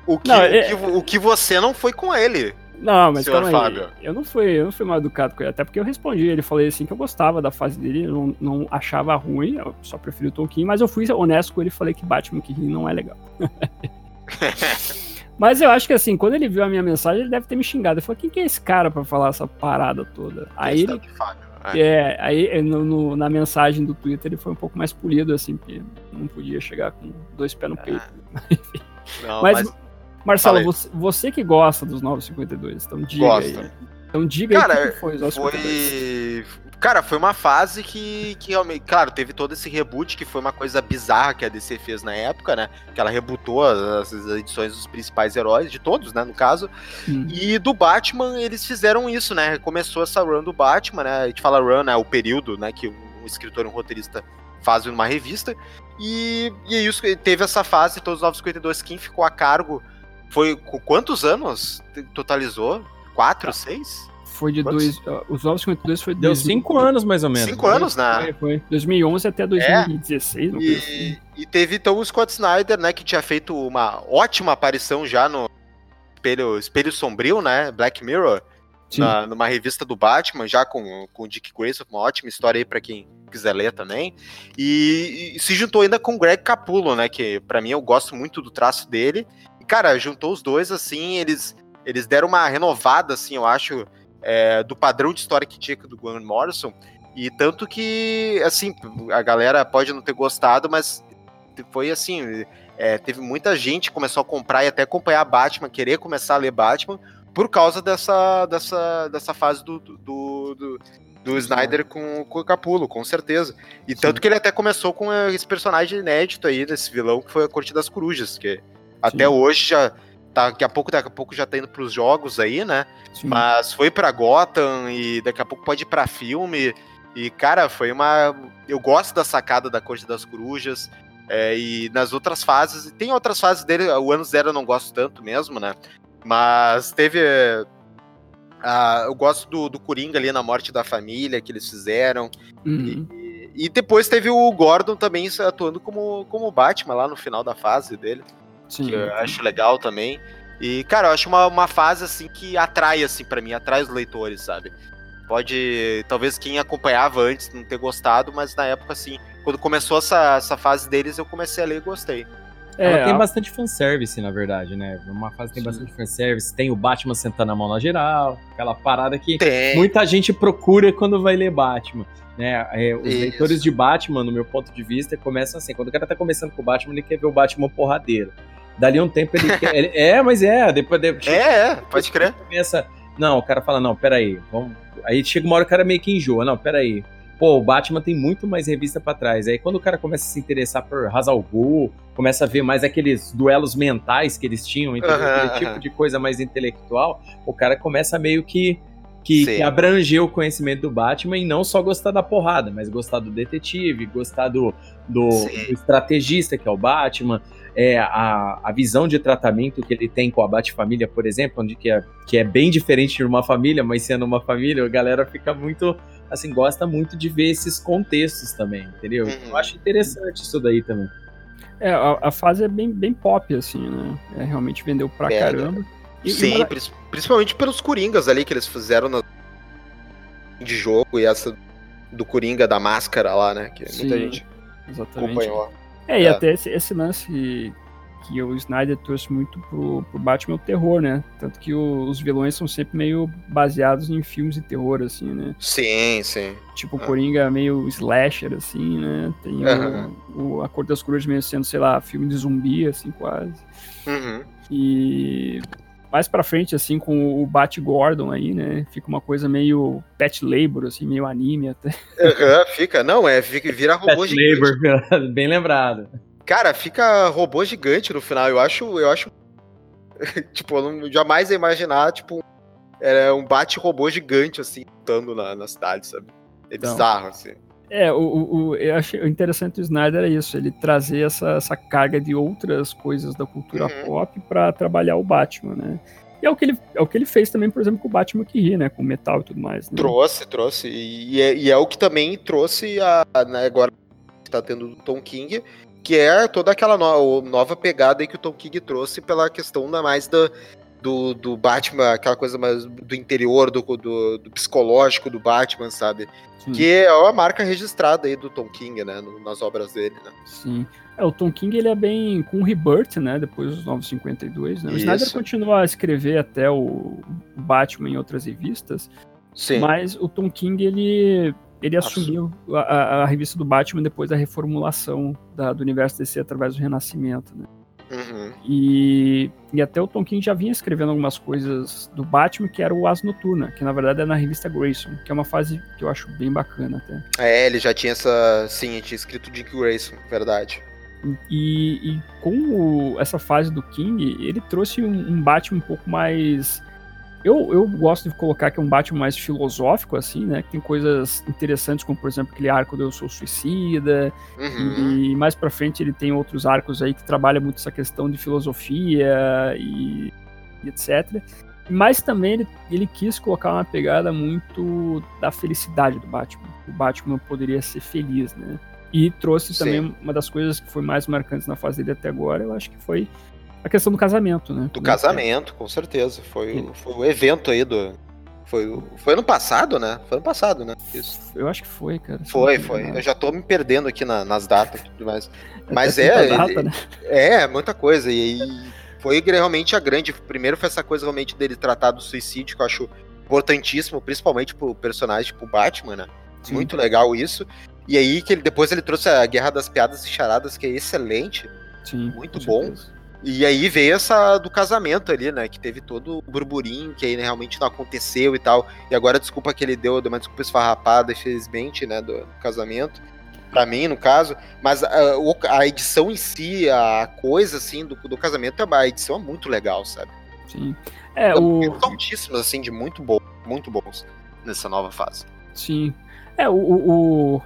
o, que, Não, o é- que- o que você não foi com ele. Não, mas Senhor calma aí. Fábio. Eu não fui, eu não fui mal educado com ele, até porque eu respondi, ele falei assim que eu gostava da fase dele, eu não, não achava ruim, eu só preferi o Tom King, mas eu fui honesto com ele e falei que Batman que não é legal. *laughs* mas eu acho que assim, quando ele viu a minha mensagem, ele deve ter me xingado. Ele falou: quem que é esse cara pra falar essa parada toda? Aí ele. Fábio. É. É, aí no- no- na mensagem do Twitter ele foi um pouco mais polido, assim, porque não podia chegar com dois pés no peito. Não, Mas, mas, Marcelo, aí. você, você que gosta dos 952, então diga aí. Gosto. Então diga aí o Cara, que que foi os 952. foi. Cara, foi uma fase que, que realmente. Claro, teve todo esse reboot que foi uma coisa bizarra que a DC fez na época, né? Que ela rebootou as, as edições dos principais heróis, de todos, né? No caso. Hum. E do Batman, eles fizeram isso, né? Começou essa run do Batman, né? A gente fala run, né? O período, né? Que um escritor e um roteirista fazem numa revista. E, e é isso, teve essa fase, todos os 952, quem ficou a cargo foi com quantos anos totalizou? Quatro, seis? Foi de Quantos? dois. Os 952 foi de Deu 2000 cinco anos, mais ou menos. Cinco anos, né? Foi, foi. 2011 até 2016, não E, e teve então o Scott Snyder, né, que tinha feito uma ótima aparição já no Espelho, Espelho Sombrio, né, Black Mirror, na- numa revista do Batman, já com, com o Dick Grayson, uma ótima história aí pra quem quiser ler também. E, e se juntou ainda com o Greg Capullo, né, que pra mim eu gosto muito do traço dele. Cara, juntou os dois, assim, eles, eles deram uma renovada, assim, eu acho, é, do padrão de história que tinha do Grant Morrison. E tanto que, assim, a galera pode não ter gostado, mas foi assim, é, teve muita gente que começou a comprar e até acompanhar Batman, querer começar a ler Batman, por causa dessa, dessa, dessa fase do, do, do, do Snyder com, com o Capulo, com certeza. E Sim. tanto que ele até começou com esse personagem inédito aí, desse vilão, que foi a Corte das Corujas, que até hoje já. Tá, daqui a pouco, daqui a pouco já tá indo pros jogos aí, né? Sim. Mas foi pra Gotham e daqui a pouco pode ir pra filme. E, cara, foi uma. Eu gosto da sacada da Corte das Corujas. é, e nas outras fases. e Tem outras fases dele, o ano zero eu não gosto tanto mesmo, né? Mas teve. eu gosto do, do Coringa ali na morte da família que eles fizeram. Uhum. E, e depois teve o Gordon também atuando como, como Batman lá no final da fase dele Sim. que eu acho legal também. E, cara, eu acho uma, uma fase, assim, que atrai, assim, para mim, atrai os leitores, sabe? Pode, talvez quem acompanhava antes não ter gostado, mas na época, assim, quando começou essa, essa fase deles, eu comecei a ler e gostei. É, Ela tem a- bastante fanservice, na verdade, né? Uma fase tem Sim. bastante fanservice. Tem o Batman sentando a mão na geral, aquela parada que Tem. muita gente procura quando vai ler Batman. Né? É, os Isso. leitores de Batman, no meu ponto de vista, começam assim. Quando o cara tá começando com o Batman, ele quer ver o Batman porradeiro. Dali um tempo ele quer. ele- é, mas é, depois. depois *laughs* É, é, pode crer. começa. Não, o cara fala, não, peraí, vamos. Aí chega uma hora o cara meio que enjoa. Não, peraí. pô, o Batman tem muito mais revista para trás. Aí quando o cara começa a se interessar por Hazal Ghul, começa a ver mais aqueles duelos mentais que eles tinham, entendeu? Uhum, aquele uhum. tipo de coisa mais intelectual, o cara começa meio que que, que abranger o conhecimento do Batman e não só gostar da porrada, mas gostar do detetive, gostar do, do, do estrategista que é o Batman, é, a, a visão de tratamento que ele tem com a Bat-família, por exemplo, onde que é, que é bem diferente de uma família, mas sendo uma família, a galera fica muito, assim, gosta muito de ver esses contextos também, entendeu? Uhum. Eu acho interessante isso daí também. É, a, a, fase é bem, bem pop, assim, né? É, realmente vendeu pra é, caramba. E, Sim, e principalmente pelos Coringas ali que eles fizeram na... de jogo e essa do Coringa da máscara lá, né? Que Sim, muita gente exatamente. acompanhou. É, e é. até esse, esse, lance que o Snyder trouxe muito pro, pro Batman o terror, né? Tanto que o, os vilões são sempre meio baseados em filmes de terror, assim, né? Sim, sim. Tipo, o Coringa meio slasher, assim, né? Tem uhum. o, o, A Cor das Cruzes meio sendo, sei lá, filme de zumbi, assim, quase. Uhum. E mais pra frente, assim, com o Bat Gordon aí, né? Fica uma coisa meio pet labor, assim, meio anime até. Uhum, fica, não, é, fica, vira robô pet gigante. labor, *laughs* bem lembrado. Cara, fica robô gigante no final, eu acho, eu acho, *laughs* tipo, eu não, jamais ia imaginar, tipo, é um bate-robô gigante, assim, lutando na, na cidade, sabe? É então, bizarro, assim. É, o, o, eu achei interessante do Snyder é isso, ele trazer essa, essa carga de outras coisas da cultura uhum. pop para trabalhar o Batman, né? E é o, que ele, é o que ele fez também, por exemplo, com o Batman que ri, né? Com metal e tudo mais. Né? Trouxe, trouxe. E é, e é, o que também trouxe a. Né, agora que tá tendo do Tom King, que é toda aquela no, nova pegada aí que o Tom King trouxe pela questão da mais da, do, do Batman, aquela coisa mais do interior, do, do, do psicológico do Batman, sabe? Sim. Que é uma marca registrada aí do Tom King, né? No, nas obras dele, né? Sim. É, o Tom King ele é bem com o Rebirth, né? Depois dos 952, né? O Isso. Snyder continua a escrever até o Batman em outras revistas. Sim. Mas o Tom King ele ele assumiu a, a, revista do Batman depois da reformulação da, do universo DC através do Renascimento, né? Uhum. E, e até o Tom King já vinha escrevendo algumas coisas do Batman, que era o As Noturna, que na verdade é na revista Grayson, que é uma fase que eu acho bem bacana até. É, ele já tinha essa. Sim, tinha escrito Dick Grayson, verdade. E, e com o, essa fase do King, ele trouxe um, um Batman um pouco mais eu, eu gosto de colocar que é um Batman mais filosófico, assim, né? Que tem coisas interessantes, como por exemplo aquele arco do Eu Sou Suicida. Uhum. E, mais pra frente ele tem outros arcos aí que trabalham muito essa questão de filosofia e, e etc. Mas também ele, ele quis colocar uma pegada muito da felicidade do Batman. O Batman poderia ser feliz, né? E trouxe também Sim. uma das coisas que foi mais marcantes na fase dele até agora, eu acho que foi a questão do casamento, né? Do casamento, com certeza. Foi, foi o evento aí do. Foi, foi ano passado, né? Foi ano passado, né? Isso. Eu acho que foi, cara. Foi, foi. Eu já tô me perdendo aqui na, nas datas e tudo mais. *laughs* Mas é. Data, ele, né? É, muita coisa. E, e, foi realmente a grande. Primeiro foi essa coisa realmente dele tratar do suicídio, que eu acho importantíssimo, principalmente pro personagem, tipo Batman, né? Sim. Muito legal isso. E aí que ele, depois ele trouxe a Guerra das Piadas e Charadas, que é excelente. Sim. Muito bom. Certeza. E aí veio essa do casamento ali, né? Que teve todo o burburinho, que aí né, realmente não aconteceu e tal. E agora a desculpa que ele deu, deu uma desculpa esfarrapada, infelizmente, né? Do, do casamento. Pra mim, no caso. Mas a, a, edição em si, a coisa, assim, do, do casamento, a edição é muito legal, sabe? Sim. É, o... altíssimos, assim, de muito bom, muito bons nessa nova fase. Sim. É, o, o,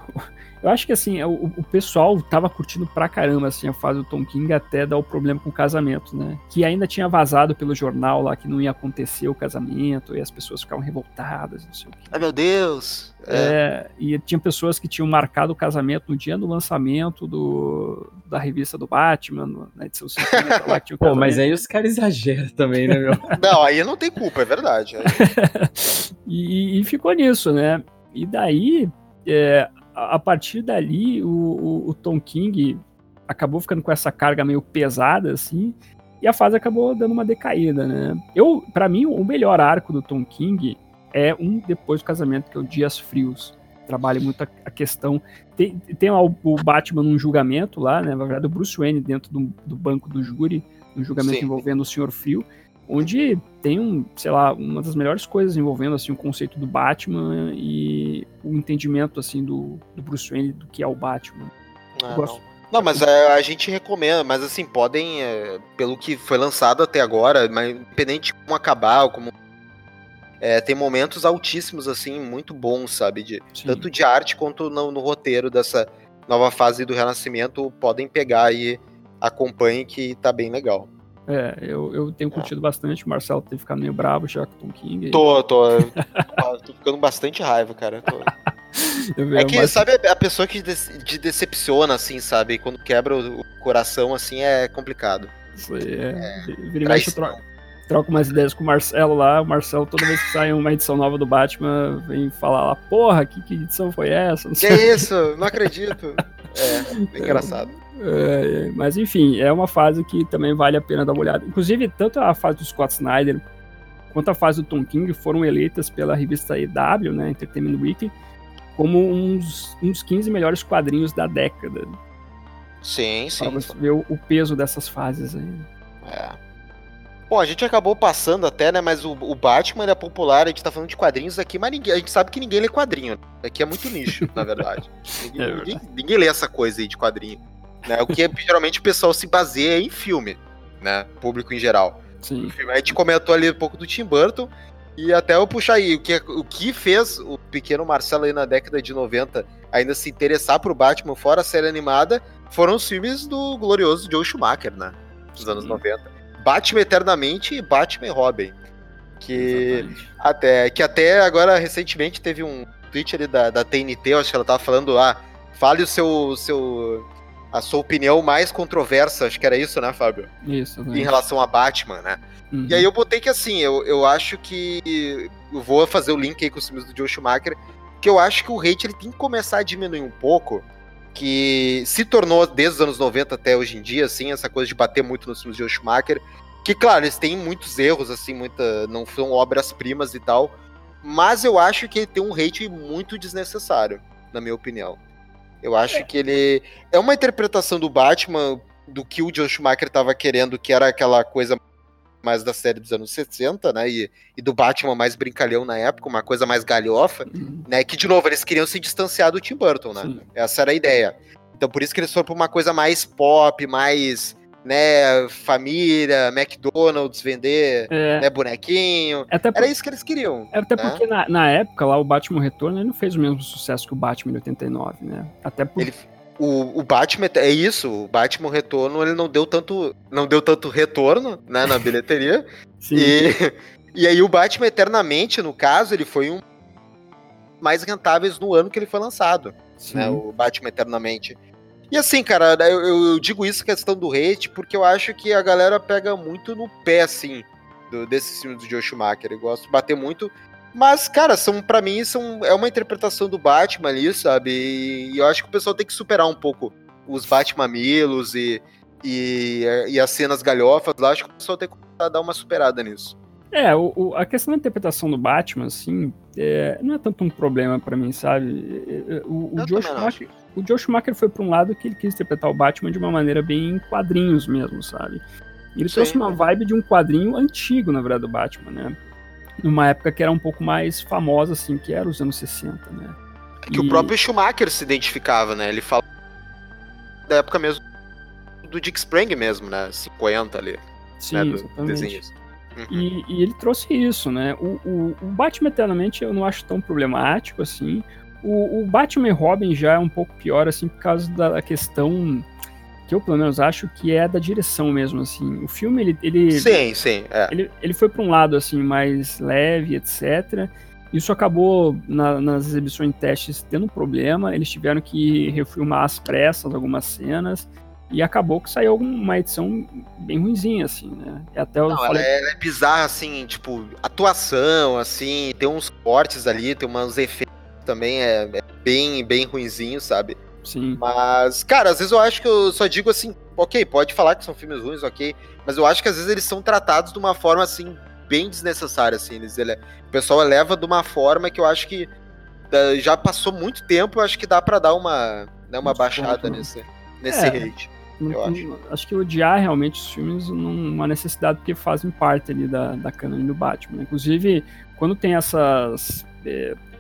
eu acho que assim, o, o, pessoal tava curtindo pra caramba assim, a fase do Tom King até dar o problema com o casamento, né? Que ainda tinha vazado pelo jornal lá que não ia acontecer o casamento e as pessoas ficavam revoltadas, não sei o quê. Ai meu Deus! É. é, e tinha pessoas que tinham marcado o casamento no dia do lançamento do, da revista do Batman, na edição 50 lá que tinha o *laughs* Pô, mas aí os caras exageram também, né, meu? *laughs* não, aí não tem culpa, é verdade. *laughs* e, e ficou nisso, né? E daí, é, a partir dali, o, o, o, Tom King acabou ficando com essa carga meio pesada, assim, e a fase acabou dando uma decaída, né? Eu, para mim, o melhor arco do Tom King é um depois do casamento, que é o Dias Frios. Trabalha muito a, a questão. Tem, tem o, o, Batman num julgamento lá, né? Na verdade, o Bruce Wayne dentro do, do banco do júri, um julgamento Sim. envolvendo o Senhor Frio. Onde tem um, sei lá, uma das melhores coisas envolvendo assim o conceito do Batman e o entendimento assim do, do Bruce Wayne do que é o Batman. Ah, não. não. mas é, a gente recomenda, mas assim, podem, é, pelo que foi lançado até agora, mas independente de como acabar, como é, tem momentos altíssimos, assim, muito bons, sabe? De, tanto de arte quanto no, no, roteiro dessa nova fase do Renascimento. Podem pegar e acompanhem que tá bem legal. É, eu, eu tenho curtido é. bastante. O Marcelo tem ficado meio bravo já com o Tom King. Tô, tô. *laughs* tô ficando bastante raiva, cara. Tô... *laughs* é que, mas... sabe, a pessoa que te decepciona, assim, sabe? Quando quebra o coração, assim, é complicado. Aí, é. é Vira troco umas ideias com o Marcelo lá. O Marcelo, toda vez que sai uma edição nova do Batman, vem falar lá, porra, que, que edição foi essa? Não que é isso? Não acredito. *laughs* É, é engraçado. É, mas enfim, é uma fase que também vale a pena dar uma olhada. Inclusive, tanto a fase do Scott Snyder quanto a fase do Tom King foram eleitas pela revista EW, né, Entertainment Weekly, como uns, uns 15 melhores quadrinhos da década. Sim, sim. Pra você ver o, o peso dessas fases aí. É. Bom, a gente acabou passando até, né? Mas o, o Batman é popular, a gente tá falando de quadrinhos aqui, mas ninguém, a gente sabe que ninguém lê quadrinho. Aqui é muito nicho, na verdade. *laughs* Ninguém, é verdade. Ninguém, ninguém, lê essa coisa aí de quadrinho. Né? O que é, geralmente o pessoal se baseia em filme, né? Público em geral. Sim. A gente comentou ali um pouco do Tim Burton. E até eu puxar aí, o que, o que fez o pequeno Marcelo aí na década de 90 ainda se interessar pro Batman fora a série animada foram os filmes do glorioso Joe Schumacher, né? Dos anos 90. Batman Eternamente e Batman e Robin. Que até, que até agora recentemente teve um tweet ali da, da TNT, eu acho que ela tava falando, ah, fale o seu, seu a sua opinião mais controversa, acho que era isso, né, Fábio? Isso. Em relação a Batman, né? Uhum. E aí eu botei que assim, eu, eu acho que eu vou fazer o link aí com os filmes do Joe Schumacher, que eu acho que o hate ele tem que começar a diminuir um pouco, que se tornou desde os anos 90 até hoje em dia, assim, essa coisa de bater muito nos filmes de Joe Schumacher, que claro, eles têm muitos erros, assim, muita, não são obras-primas e tal, mas eu acho que ele tem um hate muito desnecessário, na minha opinião. Eu acho é. que ele é uma interpretação do Batman do que o Joe Schumacher estava querendo, que era aquela coisa mais da série dos anos 60, né? E, e, do Batman mais brincalhão na época, uma coisa mais galhofa, uhum. né? Que, de novo, eles queriam se distanciar do Tim Burton, né? Sim. Essa era a ideia. Então, por isso que eles foram pra uma coisa mais pop, mais, né, família, McDonald's, vender é. né, bonequinho. Por... Era isso que eles queriam. Até né? porque na, na, época lá, o Batman Retorno ele não fez o mesmo sucesso que o Batman de 89, né? Até por... Ele o, o Batman é isso, o Batman Retorno ele não deu tanto, não deu tanto retorno, né, na bilheteria. *laughs* E, *laughs* e aí o Batman Eternamente, no caso, ele foi um mais rentáveis no ano que ele foi lançado, Sim. né, o Batman Eternamente. E assim, cara, eu, eu, digo isso questão do hate porque eu acho que a galera pega muito no pé, assim, do, desses filmes do Joe Schumacher. Eu gosto de bater muito mas, cara, são para mim são, é uma interpretação do Batman ali, sabe? E, eu acho que o pessoal tem que superar um pouco os Batmamilos e, e, e as cenas galhofas lá. Acho que o pessoal tem que dar uma superada nisso. É, o, o, a questão da interpretação do Batman, assim, é, não é tanto um problema para mim, sabe? É, é, o, o Joe Schumacher, o Joe Schumacher foi para um lado que ele quis interpretar o Batman de uma maneira bem em quadrinhos mesmo, sabe? Ele Sim. trouxe uma vibe de um quadrinho antigo, na verdade, do Batman, né? numa época que era um pouco mais famosa, assim, que era os anos 60, né? É que e... o próprio Schumacher se identificava, né? Ele fala da época mesmo do Dick Sprang mesmo, né? 50 ali. Sim, né? exatamente. Uhum. E, e, ele trouxe isso, né? O, o, o, Batman Eternamente eu não acho tão problemático assim. O, o Batman e Robin já é um pouco pior, assim, por causa da questão que eu pelo menos acho que é da direção mesmo, assim. O filme, ele... ele sim, sim, é. Ele, ele foi para um lado, assim, mais leve, etc., isso acabou na, nas exibições de testes tendo um problema, eles tiveram que refilmar às pressas algumas cenas, e acabou que saiu uma edição bem ruimzinha, assim, né? E até Não, falei... ela, é, ela, é, bizarra, assim, tipo, atuação, assim, tem uns cortes ali, tem uns efeitos também, é, é bem, bem ruimzinho, sabe? Sim. Mas, cara, às vezes eu acho que eu só digo assim, ok, pode falar que são filmes ruins, ok. Mas eu acho que às vezes eles são tratados de uma forma assim, bem desnecessária, assim. Eles, ele, o pessoal eleva de uma forma que eu acho que já passou muito tempo, eu acho que dá para dar uma, né, uma baixada nesse, nesse é. hate. eu acho. Acho que odiar realmente os filmes não é uma necessidade, porque fazem parte ali da, da canon do Batman. Né? Inclusive, quando tem essas.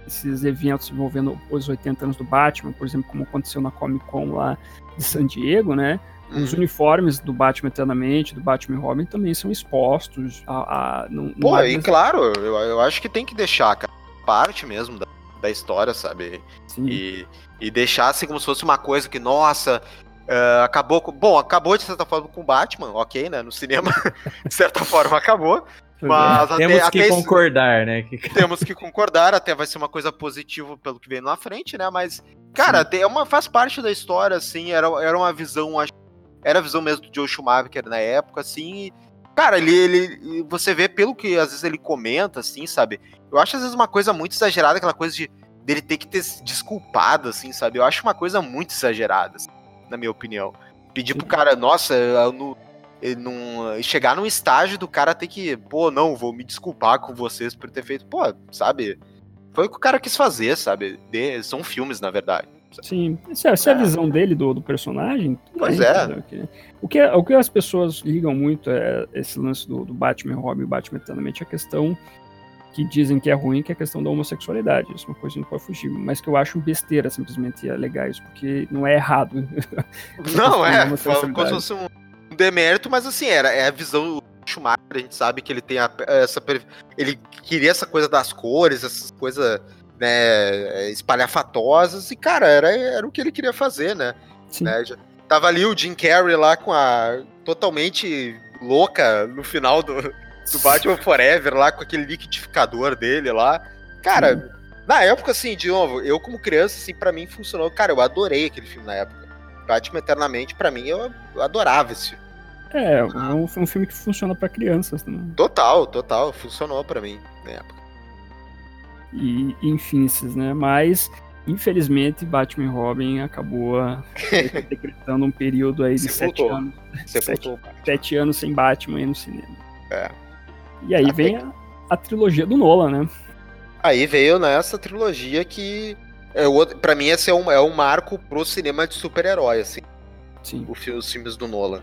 Esses eventos envolvendo os 80 anos do Batman, por exemplo, como aconteceu na Comic Con lá de San Diego, né? Os uhum. uniformes do Batman Eternamente, do Batman Robin, também são expostos a. a não, Pô, e claro, eu, eu acho que tem que deixar, cara, parte mesmo da, da história, sabe? Sim. E, e deixar assim como se fosse uma coisa que, nossa, Uh, acabou com. Bom, acabou de certa forma com o Batman, ok, né? No cinema, *laughs* de certa forma acabou. Mas temos até, que até concordar, né? *laughs* Temos que concordar, até vai ser uma coisa positiva pelo que vem na frente, né? Mas, cara, é uma, faz parte da história, assim, era, era uma visão, acho, era a visão mesmo do Joe Schumacher na época, assim, e, cara, ele, ele, você vê pelo que às vezes ele comenta, assim, sabe? Eu acho às vezes uma coisa muito exagerada, aquela coisa de dele ter que ter desculpado, assim, sabe? Eu acho uma coisa muito exagerada, assim, na minha opinião. Pedir pro cara, nossa, eu não, num, chegar num estágio do cara ter que, pô, não, vou me desculpar com vocês por ter feito, pô, sabe? Foi o que o cara quis fazer, sabe? De, são filmes, na verdade. Sim, essa, essa é. é a visão dele do, do personagem. Pois é. O que, o que as pessoas ligam muito é esse lance do, do Batman Robin e Batman Eternamente, a questão que dizem que é ruim, que é a questão da homossexualidade. Isso é uma coisa que não pode fugir. Mas que eu acho besteira simplesmente alegar isso, porque não é errado. *laughs* Não, é. Como se fosse um demérito, mas assim, era, é a visão do Schumacher, a gente sabe que ele tem a, essa. Ele queria essa coisa das cores, essas coisas né, espalhafatosas, e, cara, era, era o que ele queria fazer, né? né já, tava ali o Jim Carrey lá com a. totalmente louca no final do, do Batman Forever, lá com aquele liquidificador dele lá. Cara, Sim. na época, assim, de novo, eu como criança, assim, para mim funcionou. Cara, eu adorei aquele filme na época. Batman Eternamente, para mim, eu adorava esse filme. É, é um, um filme que funciona para crianças também. Total, total. Funcionou para mim na época. E, enfim, né? Mas, infelizmente, Batman e Robin acabou *laughs* decretando um período aí de sete anos. Sete, sete, anos sem Batman aí no cinema. É. E aí Até vem a, a, trilogia do Nolan, né? Aí veio nessa trilogia que, é, para mim, esse é um, é um marco pro cinema de super-herói, assim. Sim. O, os filmes do Nolan.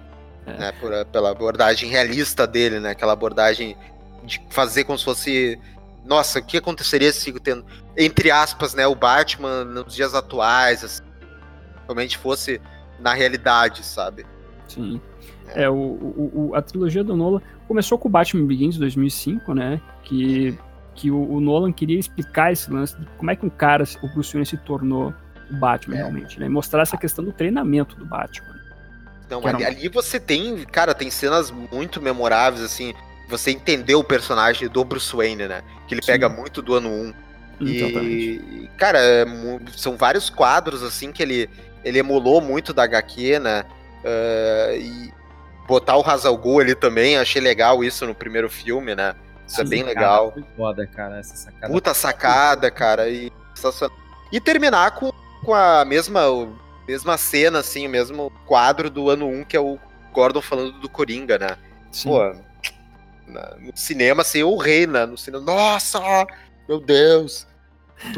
É. Né, por, pela abordagem realista dele, né? Aquela abordagem de fazer como se fosse. Nossa, o que aconteceria se tendo, entre aspas, né, o Batman nos dias atuais, assim, realmente fosse na realidade, sabe? Sim. É, o, o, a trilogia do Nolan começou com o Batman Begins 2005, né? Que, que o, o, Nolan queria explicar esse lance de como é que um cara, o Bruce Wayne, se tornou o Batman é. realmente, né? Mostrar essa questão do treinamento do Batman. Não, ali, ali, você tem, cara, tem cenas muito memoráveis, assim. Você entendeu o personagem do Bruce Wayne, né? Que ele Sim. pega muito do ano 1. E, cara, é são vários quadros, assim, que ele, ele emulou muito da HQ, né? Uh, e botar o Hazalgu ali também, achei legal isso no primeiro filme, né? Isso é bem legal. Foi foda, cara, essa sacada. Puta sacada, cara. E, e terminar com, com a mesma, mesma cena, assim, o mesmo quadro do ano 1, que é o Gordon falando do Coringa, né? Sim. Pô, no cinema, assim, o rei, né? No cinema, nossa, meu Deus.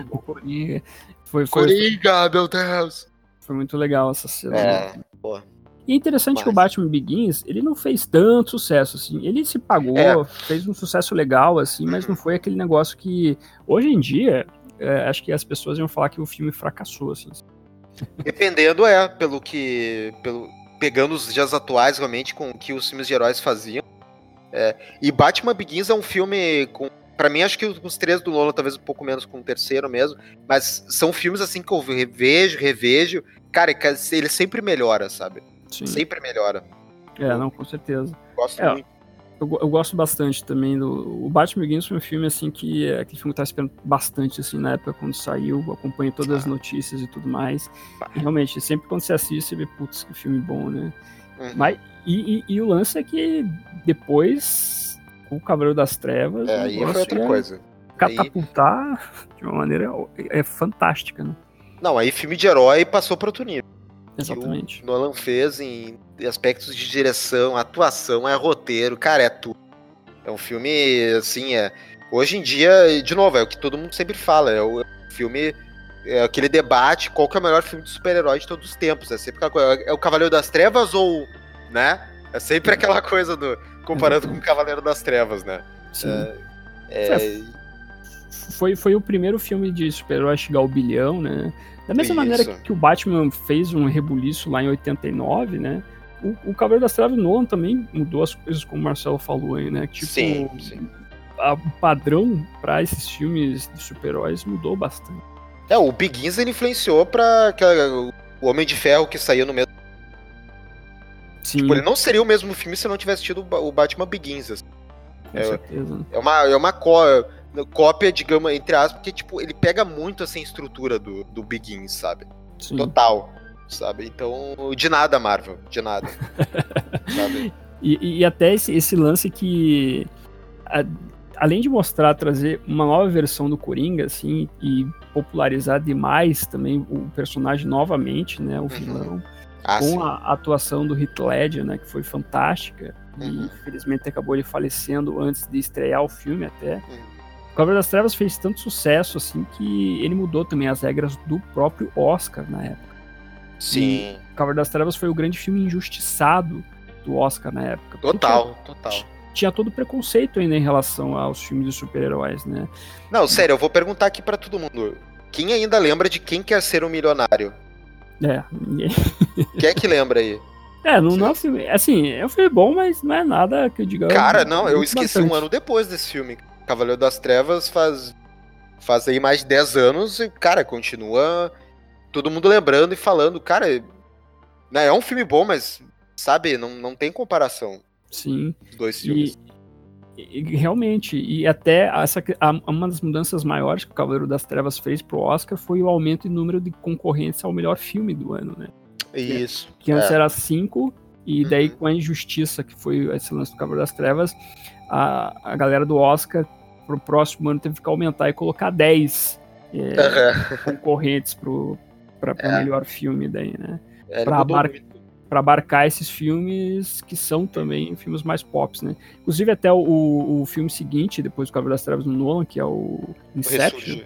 O Coringa. Foi, foi, Coringa, meu Deus. Foi muito legal essa cena. É, né? pô. E é interessante Mas... que o Batman Begins, ele não fez tanto sucesso, assim. Ele se pagou, é. fez um sucesso legal, assim, mas não foi aquele negócio que, hoje em dia, é, acho que as pessoas iam falar que o filme fracassou, assim. Dependendo, é, pelo que. Pelo, pegando os dias atuais, realmente, com o que os filmes de heróis faziam. É, e Batman Begins é um filme com. Pra mim, acho que os três do Nolan, talvez um pouco menos com o terceiro mesmo. Mas são filmes assim que eu revejo, revejo. Cara, ele sempre melhora, sabe? Sim. Sempre melhora. É, não, com certeza. Gosto é, muito. Eu, eu, gosto bastante também do. O Batman Begins foi um filme assim que é aquele filme que eu tava esperando bastante assim na época quando saiu, acompanho todas ah. as notícias e tudo mais. E, realmente, sempre quando você assiste, você vê, putz, que filme bom, né? Uhum. Mas, e, e, e, o lance é que depois, o Cavaleiro das Trevas. É, aí foi outra coisa. Catapultar aí... de uma maneira é fantástica, né? Não, aí filme de herói passou para outro nível. Exatamente. Que o Nolan fez em aspectos de direção, atuação, é roteiro, cara, é tudo. É um filme, assim, é. Hoje em dia, de novo, é o que todo mundo sempre fala, é o filme é aquele debate qual que é o melhor filme de super-herói de todos os tempos. É sempre aquela coisa, é o Cavaleiro das Trevas ou, né? É sempre aquela coisa do comparando com o Cavaleiro das Trevas, né? Sim. É, é... Foi, foi o primeiro filme de super-herói a chegar ao bilhão, né? Da mesma Isso. maneira que o Batman fez um rebuliço lá em 89, né? O, o Cavaleiro das Trevas Nolan também mudou as coisas, como o Marcelo falou aí, né? Tipo, sim, sim. A, o padrão para esses filmes de super-heróis mudou bastante. É, o Begins ele influenciou pra o Homem de Ferro que saiu no mesmo. Sim. Tipo, ele não seria o mesmo filme se não tivesse tido o Batman Begins. Assim. Com é, certeza. É uma, é uma có, cópia, digamos, entre aspas, porque tipo, ele pega muito assim, a estrutura do, do Begins, sabe? Sim. Total. Sabe? Então, de nada, Marvel. De nada. *laughs* sabe? E, e até esse, esse lance que. A, além de mostrar, trazer uma nova versão do Coringa, assim, e popularizar demais também o personagem novamente, né, o uhum. vilão, ah, com sim. a atuação do Heath Ledger, né, que foi fantástica, uhum. e infelizmente acabou ele falecendo antes de estrear o filme até. Uhum. O Cavaleiro das Trevas fez tanto sucesso, assim, que ele mudou também as regras do próprio Oscar na época. Sim. o Cavaleiro das Trevas foi o grande filme injustiçado do Oscar na época. Total, total tinha todo preconceito ainda em relação aos filmes de super-heróis, né? Não, sério, eu vou perguntar aqui para todo mundo. Quem ainda lembra de quem quer ser um milionário? É, ninguém. *laughs* Quem é que lembra aí? É, não, não é um filme. Assim, é um filme bom, mas não é nada que eu diga. Cara, não, eu esqueci bastante. um ano depois desse filme. Cavaleiro das Trevas faz. Faz aí mais de 10 anos e, cara, continua todo mundo lembrando e falando, cara, né, é um filme bom, mas, sabe, não, não tem comparação. Sim. Os dois filmes. E, e, realmente, e até essa, a, uma das mudanças maiores que o Cavaleiro das Trevas fez pro Oscar foi o aumento em número de concorrentes ao melhor filme do ano, né? Isso. Que, antes é. era cinco, e daí uhum. com a injustiça que foi esse lance do Cavaleiro das Trevas, a, a galera do Oscar pro próximo ano teve que aumentar e colocar 10 é, uhum. concorrentes pro, pra, pra é. melhor filme daí, né? É, pra, abar para abarcar esses filmes que são também filmes mais pops, né? Inclusive até o, o filme seguinte, depois do Cavaleiro das Trevas do Nolan, que é o Inception.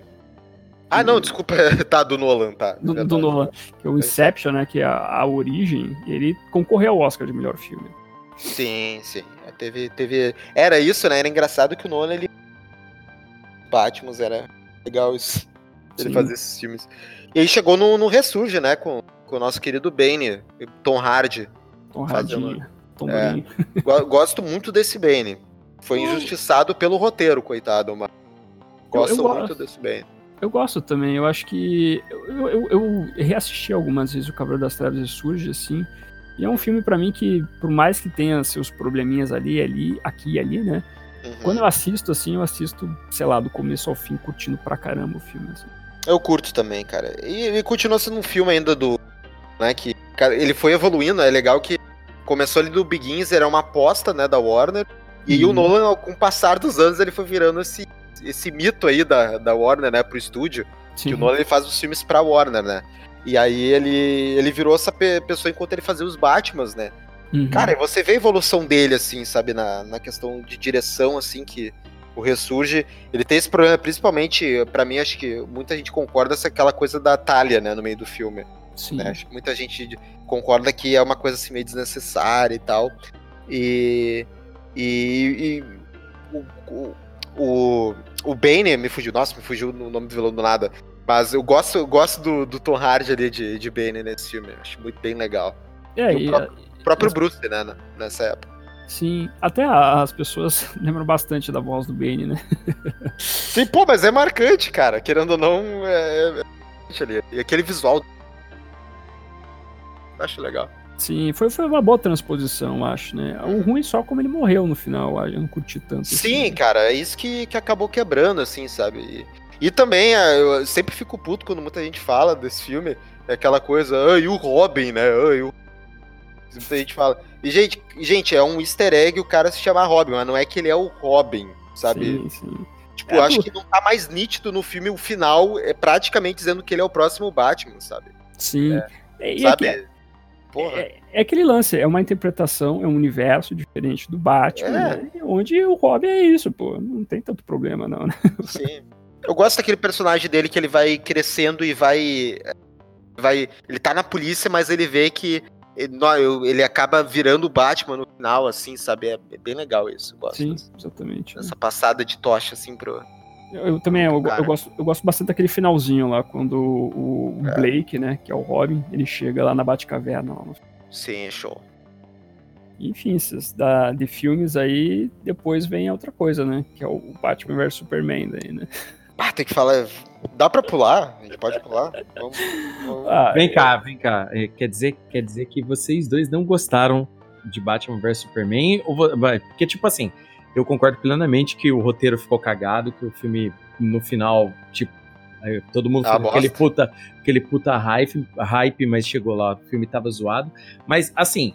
Ah, não, desculpa, *laughs* tá, do Nolan, tá. Do, do Nolan, que é o Inception, né, que é a, a origem, ele concorreu ao Oscar de melhor filme. Sim, sim. É, teve, teve... Era isso, né? Era engraçado que o Nolan, ele... Batman era legal isso. Ele fazer esses filmes. E aí chegou no, no Ressurge, né? Com com o nosso querido Bane, Tom Hardy. Tom Hardy. Tom é, *laughs* gosto muito desse Bane. Foi injustiçado pelo roteiro, coitado, mas gosto eu, eu muito gosto. desse Bane. Eu gosto também, eu acho que. Eu, eu, eu reassisti algumas vezes o Cavaleiro das Trevas surge assim. E é um filme para mim que, por mais que tenha seus probleminhas ali, ali, aqui e ali, né? Uhum. Quando eu assisto, assim, eu assisto, sei lá, do começo ao fim, curtindo pra caramba o filme. Assim. Eu curto também, cara. E ele continua sendo um filme ainda do né? Que cara, ele foi evoluindo, é legal que começou ali do Begins, era uma aposta, né, da Warner. E uhum. o Nolan, com o passar dos anos, ele foi virando esse, esse mito aí da, da Warner, né, pro estúdio. Sim. Que o Nolan ele faz os filmes pra Warner, né? E aí ele, ele virou essa pessoa enquanto ele fazia os Batmans, né? Uhum. Cara, e você vê a evolução dele, assim, sabe, na, na questão de direção, assim, que o Ressurge, ele tem esse problema, principalmente, para mim, acho que muita gente concorda, essa aquela coisa da Talia, né, no meio do filme. Né? Acho que muita gente concorda que é uma coisa assim meio desnecessária e tal. E. E. e o, o, o, o Bane me fugiu. Nossa, me fugiu o nome do vilão do nada. Mas eu gosto, eu gosto do, do Tom Hardy ali de, de Bane nesse filme. Acho muito bem legal. É, e, o próprio, e, próprio Bruce, né, nessa época. Sim, até as pessoas lembram bastante da voz do Bane, né? Sim, pô, mas é marcante, cara. Querendo ou não, é, é ali. E aquele visual Acho legal. Sim, foi, foi uma boa transposição, acho, né? O ruim só como ele morreu no final, eu não curti tanto. Sim, assim. cara, é isso que, que acabou quebrando, assim, sabe? E, e também, é, eu sempre fico puto quando muita gente fala desse filme, é aquela coisa, ah, e o Robin, né? Ah, e o... Muita gente fala. E, gente, gente, é um easter egg o cara se chamar Robin, mas não é que ele é o Robin, sabe? Sim, sim. Tipo, é, acho que não tá mais nítido no filme o final, é praticamente dizendo que ele é o próximo Batman, sabe? Sim. É, sabe? É, é, aquele lance, é uma interpretação, é um universo diferente do Batman, é. né? onde o Robin é isso, pô. Não tem tanto problema, não, né? Sim. Eu gosto daquele personagem dele que ele vai crescendo e vai. vai ele tá na polícia, mas ele vê que ele, ele acaba virando o Batman no final, assim, sabe? É, bem legal isso. Eu gosto Sim, exatamente. Essa passada de tocha, assim, pro. Eu, eu também, eu, eu, gosto, eu gosto bastante daquele finalzinho lá, quando o, o é. Blake, né, que é o Robin, ele chega lá na Batcaverna. Lá no... Sim, é show. Enfim, esses da, de filmes aí, depois vem outra coisa, né? Que é o Batman vs Superman daí, né? *laughs* Ah, tem que falar. Dá pra pular? A gente pode pular? Vamos, vamos... Ah, vem cá, vem cá. É, quer dizer, quer dizer que vocês dois não gostaram de Batman vs Superman? Ou, porque, tipo assim, eu concordo plenamente que o roteiro ficou cagado, que o filme, no final, tipo, todo mundo ah, aquele puta, aquele puta hype, hype, mas chegou lá, o filme tava zoado. Mas, assim,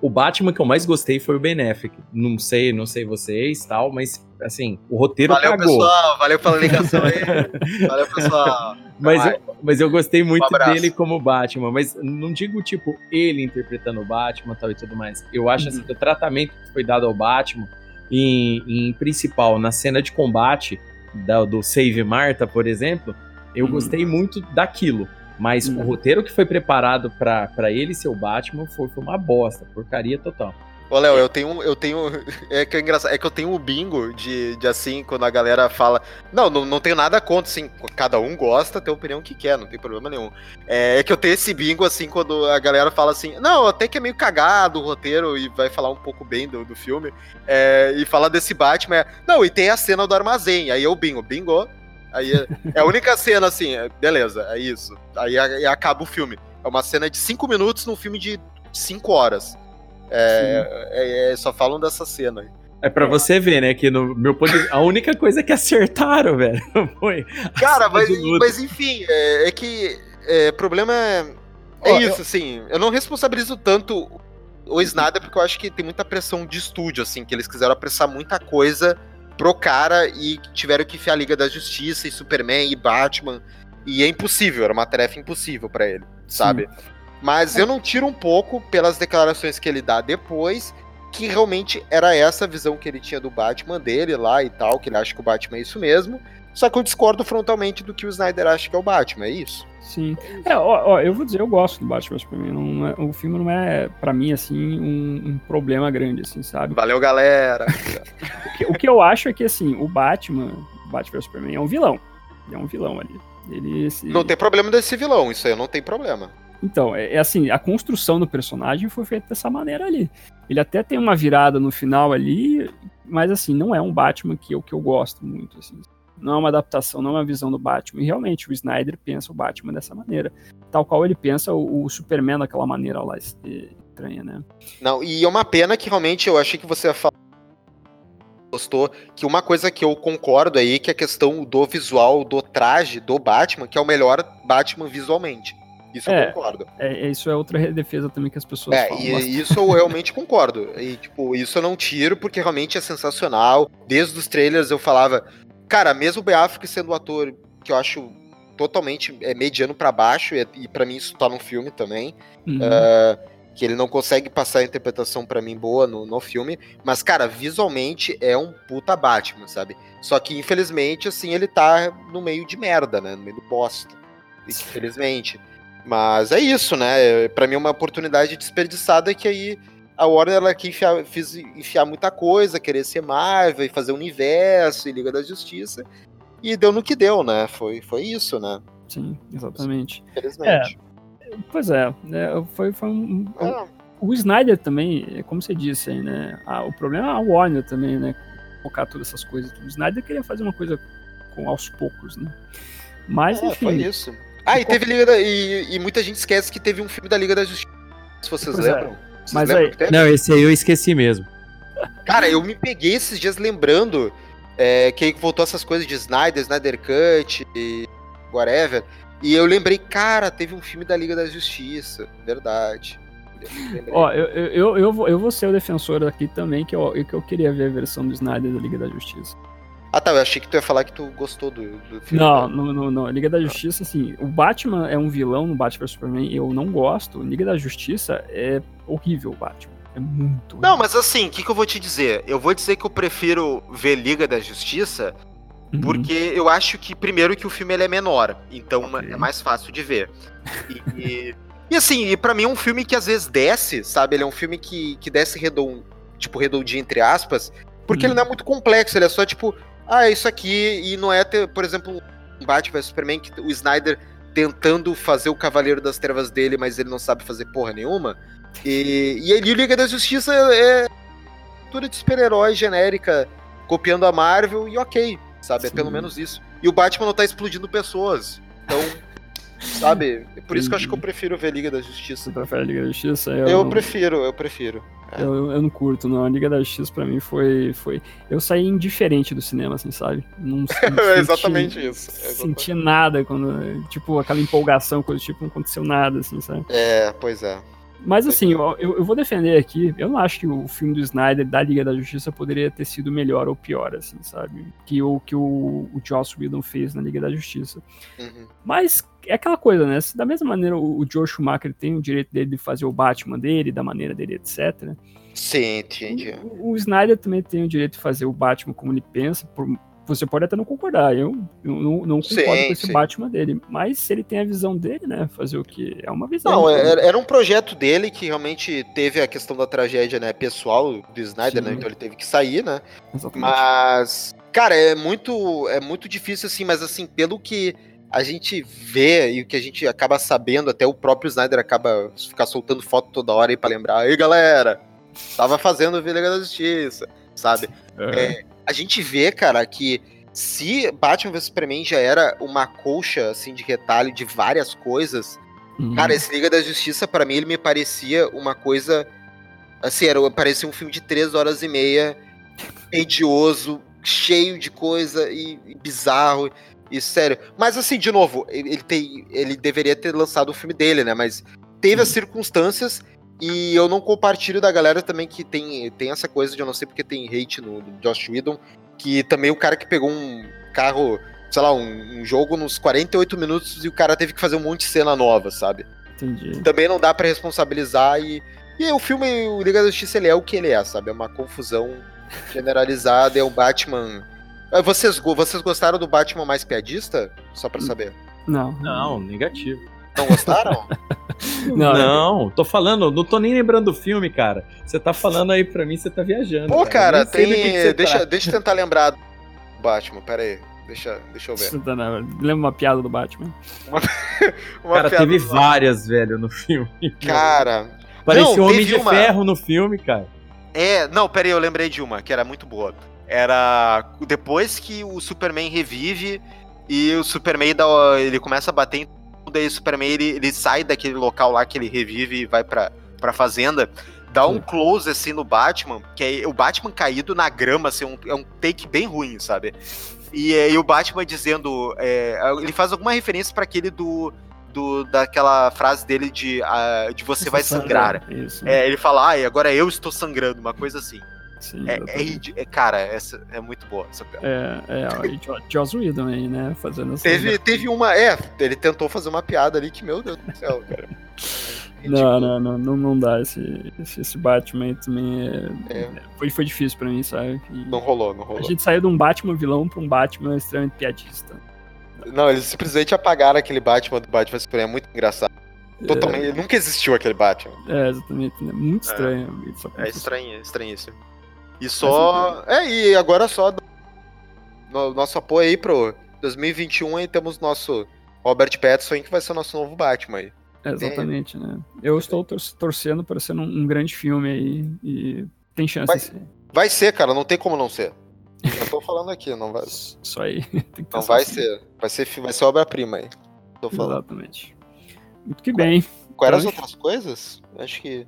o Batman que eu mais gostei foi o Ben Affleck. Não sei, não sei vocês tal, mas assim, o roteiro Valeu, cagou. pessoal. Valeu pela ligação aí. *laughs* Valeu, pessoal. Mas eu, mas eu gostei muito um dele como Batman. Mas não digo, tipo, ele interpretando o Batman tal e tudo mais. Eu acho, assim, uhum. assim, que o tratamento que foi dado ao Batman, em, em principal, na cena de combate da, do Save Marta, por exemplo, eu uhum. gostei muito daquilo. Mas uhum. o roteiro que foi preparado para ele ser o Batman foi, foi uma bosta, porcaria total. Ô, Léo, eu tenho. Eu tenho. *laughs* É que é engraçado. É que eu tenho o um bingo de, de assim, quando a galera fala. Não, não, não tenho nada contra, assim. Cada um gosta, tem a opinião que quer, não tem problema nenhum. É, é, que eu tenho esse bingo, assim, quando a galera fala assim. Não, até que é meio cagado o roteiro e vai falar um pouco bem do, do filme. É, e fala desse Batman. Não, e tem a cena do armazém. Aí o bingo. Bingo. Aí é, é a única cena, assim, é, beleza, é isso. Aí, aí, acaba o filme. É uma cena de cinco minutos num filme de cinco horas. É, é, é, só falam dessa cena aí. É pra você ver, né? Que no meu a única coisa que acertaram, velho, *laughs* foi. Cara, mas, mas enfim, é, é que é, problema é, é oh, isso, eu... assim. Eu não responsabilizo tanto o Snyder porque eu acho que tem muita pressão de estúdio, assim, que eles quiseram apressar muita coisa pro cara e tiveram que enfiar a Liga da Justiça e Superman e Batman. E é impossível, era uma tarefa impossível para ele, sabe? Sim. Mas eu não tiro um pouco pelas declarações que ele dá depois, que realmente era essa a visão que ele tinha do Batman dele lá e tal, que ele acha que o Batman é isso mesmo. Só que eu discordo frontalmente do que o Snyder acha que é o Batman, é isso. Sim. É, ó, ó, eu vou dizer, eu gosto do Batman Superman. Não é, o filme não é, para mim, assim, um, um, problema grande, assim, sabe? Valeu, galera! o, que, o, que, eu acho é que, assim, o Batman, o Batman Superman é um vilão. Ele é um vilão ali. Ele, esse... Não tem problema desse vilão, isso aí não tem problema. Então, é, é, assim, a construção do personagem foi feita dessa maneira ali. Ele até tem uma virada no final ali, mas assim, não é um Batman que eu, que eu gosto muito, assim não é uma adaptação, não é uma visão do Batman. E realmente o Snyder pensa o Batman dessa maneira. Tal qual ele pensa o, o Superman daquela maneira lá estranha, né? Não, e é uma pena que realmente eu achei que você gostou, que uma coisa que eu concordo aí que é a questão do visual do traje do Batman, que é o melhor Batman visualmente. Isso é, eu concordo. É, isso é outra defesa também que as pessoas é, falam. E, isso eu realmente concordo. E, tipo, isso eu não tiro porque realmente é sensacional. Desde os trailers eu falava, Cara, mesmo o Ben Affleck sendo um ator que eu acho totalmente é, mediano para baixo, e, e para mim isso tá no filme também. Uhum. Uh, que ele não consegue passar a interpretação para mim boa no, no filme, mas, cara, visualmente é um puta Batman, sabe? Só que, infelizmente, assim, ele tá no meio de merda, né? No meio do bosta. Infelizmente. Mas é isso, né? Para mim é uma oportunidade desperdiçada que aí a Warner ela quer enfiar, fiz, enfiar muita coisa, querer ser Marvel e fazer universo e Liga da Justiça. E deu no que deu, né? Foi, foi isso, né? Sim, exatamente. Infelizmente. É, pois é, é foi, foi um. É. O Snyder também, como você disse aí, né? Ah, o problema é a Warner também, né? Focar todas essas coisas. O Snyder queria fazer uma coisa com aos poucos, né? Mas, é, enfim. Foi isso. Ah, e teve Liga da, e, e, muita gente esquece que teve um filme da Liga da Justiça, se vocês pois é. lembram. É. Vocês Mas aí... Não, esse aí eu esqueci mesmo. Cara, eu me peguei esses dias lembrando é, que voltou essas coisas de Snyder, Snyder Cut e whatever. E eu lembrei, cara, teve um filme da Liga da Justiça. Verdade. Ó, eu, eu, eu, vou, eu vou ser o defensor aqui também, que eu, que eu queria ver a versão do Snyder da Liga da Justiça. Ah tá, eu achei que tu ia falar que tu gostou do, do filme. Não, não, não, não. Liga da Justiça, assim, o Batman é um vilão no Batman vs Superman, eu não gosto. Liga da Justiça é horrível o Batman. É muito. Não, mas assim, o que, que eu vou te dizer? Eu vou dizer que eu prefiro ver Liga da Justiça Uhum. Porque eu acho que, primeiro, que o filme ele é menor, então okay. é mais fácil de ver. E, e, e assim, e pra mim é um filme que às vezes desce, sabe? Ele é um filme que, que desce redondo, tipo, redondinho, entre aspas, porque uhum. ele não é muito complexo, ele é só tipo, ah, é isso aqui, e não é, ter, por exemplo, um Batman Superman que o Snyder tentando fazer o Cavaleiro das Trevas dele, mas ele não sabe fazer porra nenhuma. E, e ali o Liga da Justiça é tudo de super-herói genérica, copiando a Marvel, e ok, sabe? Sim. É pelo menos isso. E o Batman não tá explodindo pessoas. Então, sabe? É por isso que eu acho que eu prefiro ver Liga da Justiça. Você prefere Liga da Justiça? Eu, eu não... prefiro, eu prefiro. É. Eu, eu não curto, não. A Liga da Justiça pra mim foi. foi... Eu saí indiferente do cinema, assim, sabe? Não, não *laughs* senti, é exatamente isso. É exatamente. Senti nada quando. Tipo, aquela empolgação, coisa tipo, não aconteceu nada, assim, sabe? É, pois é. Mas assim, eu, eu vou defender aqui, eu não acho que o filme do Snyder da Liga da Justiça poderia ter sido melhor ou pior, assim, sabe? Que o que o, o Joss Whedon fez na Liga da Justiça. Uhum. Mas é aquela coisa, né? Se da mesma maneira o, o Joe Schumacher tem o direito dele de fazer o Batman dele, da maneira dele, etc. Sim, entendi. O, o Snyder também tem o direito de fazer o Batman como ele pensa, por, você pode até não concordar, eu, eu não, não, concordo sim, com esse sim. Batman dele, mas se ele tem a visão dele, né, fazer o que é uma visão. Não, era, era, um projeto dele que realmente teve a questão da tragédia, né, pessoal do Snyder, né, sim. né, então ele teve que sair, né, Exatamente. mas, cara, é muito, é muito difícil assim, mas assim, pelo que a gente vê e o que a gente acaba sabendo, até o próprio Snyder acaba ficar soltando foto toda hora aí pra lembrar, aí galera, tava fazendo o Liga da Justiça, sabe? É. É, a gente vê, cara, que se Batman vs Superman já era uma colcha, assim, de retalho de várias coisas, uhum. cara, esse Liga da Justiça, para mim, ele me parecia uma coisa. Assim, era, parecia um filme de três horas e meia, tedioso, cheio de coisa e, e bizarro. E sério. Mas assim, de novo, ele, tem, ele deveria ter lançado o filme dele, né? Mas teve as circunstâncias e eu não compartilho da galera também que tem, tem essa coisa de eu não sei porque tem hate no, Josh Whedon, que também o cara que pegou um carro, sei lá, um, um, jogo nos 48 minutos e o cara teve que fazer um monte de cena nova, sabe? Entendi. Também não dá para responsabilizar e. E o filme, o Liga da Justiça, ele é o que ele é, sabe? É uma confusão *laughs* generalizada, é um Batman. Ah, vocês, vocês gostaram do Batman mais piadista? Só pra saber. Não. Não, negativo. Não gostaram? *laughs* não, não, tô falando, não tô nem lembrando do filme, cara. Você tá falando aí pra mim, você tá viajando. Pô, cara, cara tem. Que deixa, tá. deixa eu tentar lembrar do Batman, pera aí. Deixa, deixa eu ver. Lembra uma piada do Batman? Uma, *laughs* uma cara, teve várias, velho, no filme. Cara. Parecia um Homem de uma... Ferro no filme, cara. É, não, pera aí, eu lembrei de uma, que era muito boa. Era depois que o Superman revive e o Superman dá, ele começa a bater em daí o Superman ele, ele sai daquele local lá que ele revive e vai pra, pra fazenda. Dá um close assim no Batman, que é o Batman caído na grama, assim, um, é um take bem ruim, sabe? E, e o Batman dizendo. É, ele faz alguma referência para aquele do, do, daquela frase dele de, uh, de você vai sangrar. Isso. É, ele fala, ah, agora eu estou sangrando, uma coisa assim. Sim, é, é, é, cara, essa é muito boa essa piada. É, é, Joss Whedon aí, né, fazendo essa... Teve, teve uma, é, ele tentou fazer uma piada ali que, meu Deus do céu, cara. *laughs* não, não, não, não, não dá, esse, esse, esse Batman também é, é. Foi, foi difícil pra mim, sabe? E não rolou, não rolou. A gente saiu de um Batman vilão pra um Batman extremamente piadista. Não, eles simplesmente apagaram aquele Batman do Batman Superman, é muito engraçado. Totalmente, é. nunca existiu aquele Batman. É, exatamente, né? muito estranho. É, é estranho, é estranhíssimo. E só. É, e agora só no, nosso apoio aí pro 2021 aí temos nosso Robert Pattinson que vai ser o nosso novo Batman aí. É, exatamente, né? Eu estou torcendo para ser um, um, grande filme aí e tem chance vai, de ser. Vai ser, cara, não tem como não ser. Eu tô falando aqui, não vai. *laughs* Isso aí. *laughs* não vai assim. ser. Vai ser, vai ser obra-prima aí. Tô falando. Exatamente. Muito que bem. Quais eram as outras coisas? Acho que.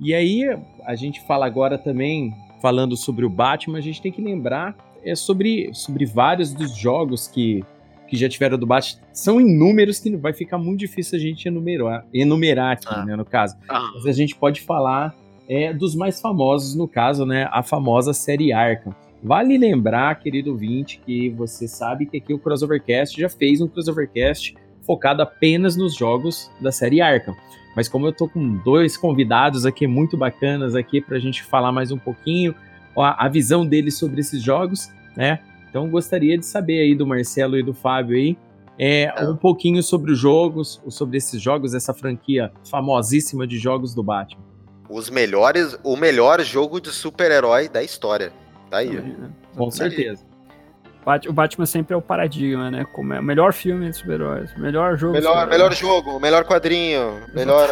E aí, a gente fala agora também, falando sobre o Batman, a gente tem que lembrar é sobre, sobre vários dos jogos que, que já tiveram do Batman. São inúmeros que vai ficar muito difícil a gente enumerar, enumerar aqui, ah. né, no caso. Ah. Mas a gente pode falar é, dos mais famosos, no caso, né, a famosa série Arkham. Vale lembrar, querido ouvinte, que você sabe que aqui o Crossovercast já fez um Crossovercast focado apenas nos jogos da série Arkham. Mas como eu tô com dois convidados aqui muito bacanas aqui para a gente falar mais um pouquinho a, a visão deles sobre esses jogos, né? Então gostaria de saber aí do Marcelo e do Fábio aí é, é. um pouquinho sobre os jogos, sobre esses jogos, essa franquia famosíssima de jogos do Batman. Os melhores, o melhor jogo de super-herói da história. Tá aí. Né? Com certeza. O Batman sempre é o paradigma, né? Como é o melhor filme de super-heróis, melhor jogo. Melhor, melhor jogo, melhor quadrinho, melhor.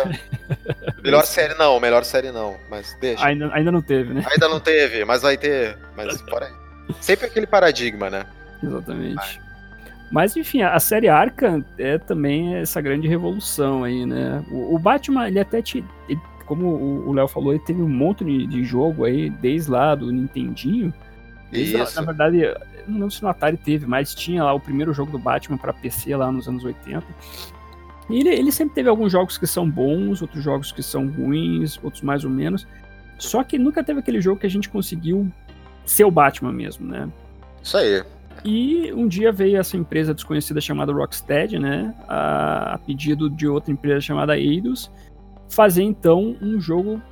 melhor série não, melhor série não, mas deixa. Ainda, ainda não teve, né? Ainda não teve, mas vai ter. Mas fora aí. Sempre aquele paradigma, né? Exatamente. Mas enfim, a série Arkham é também essa grande revolução aí, né? O, o Batman, ele até te. Ele, como o Léo falou, ele teve um monte de, de, jogo aí, desde lá do Nintendinho. Isso. na verdade, não lembro se no Atari teve, mas tinha lá o primeiro jogo do Batman para PC lá nos anos 80. E ele, ele sempre teve alguns jogos que são bons, outros jogos que são ruins, outros mais ou menos. Só que nunca teve aquele jogo que a gente conseguiu ser o Batman mesmo, né? Isso aí. E um dia veio essa empresa desconhecida chamada Rocksteady, né, a, a pedido de outra empresa chamada Eidos, fazer então um jogo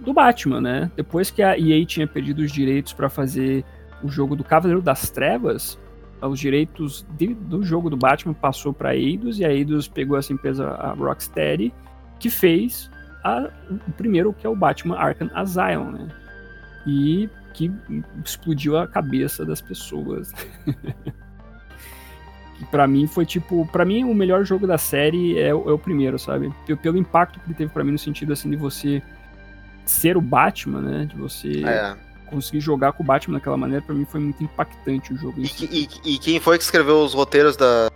do Batman, né? Depois que a EA tinha perdido os direitos para fazer o jogo do Cavaleiro das Trevas, os direitos de, do jogo do Batman passou para Eidos e a Eidos pegou essa empresa a Rocksteady que fez a, o primeiro que é o Batman Arkham Asylum, né? E que explodiu a cabeça das pessoas. *laughs* que para mim foi tipo, para mim o melhor jogo da série é, é o primeiro, sabe? Pelo, pelo impacto que ele teve para mim no sentido assim de você ser o Batman, né? De você é. Conseguir jogar com o Batman daquela maneira, para mim foi muito impactante o jogo. E, e, e, quem foi que escreveu os roteiros da,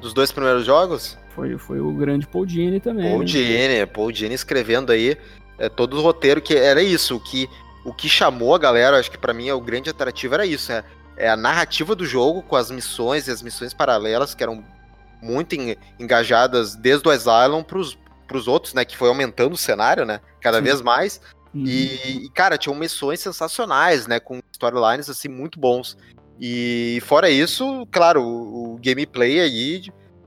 dos dois primeiros jogos? Foi, foi o grande Paul Dini também. Paul né? Dini, Paul Dini escrevendo aí é, todo o roteiro que era isso, que o que chamou a galera, acho que para mim é o grande atrativo era isso, é, é, a narrativa do jogo com as missões e as missões paralelas que eram muito engajadas desde o Asylum pros, pros outros, né, que foi aumentando o cenário, né, cada Sim. vez mais. Uhum. E, cara, tinham missões sensacionais, né, com storylines assim muito bons. E fora isso, claro, o, o gameplay aí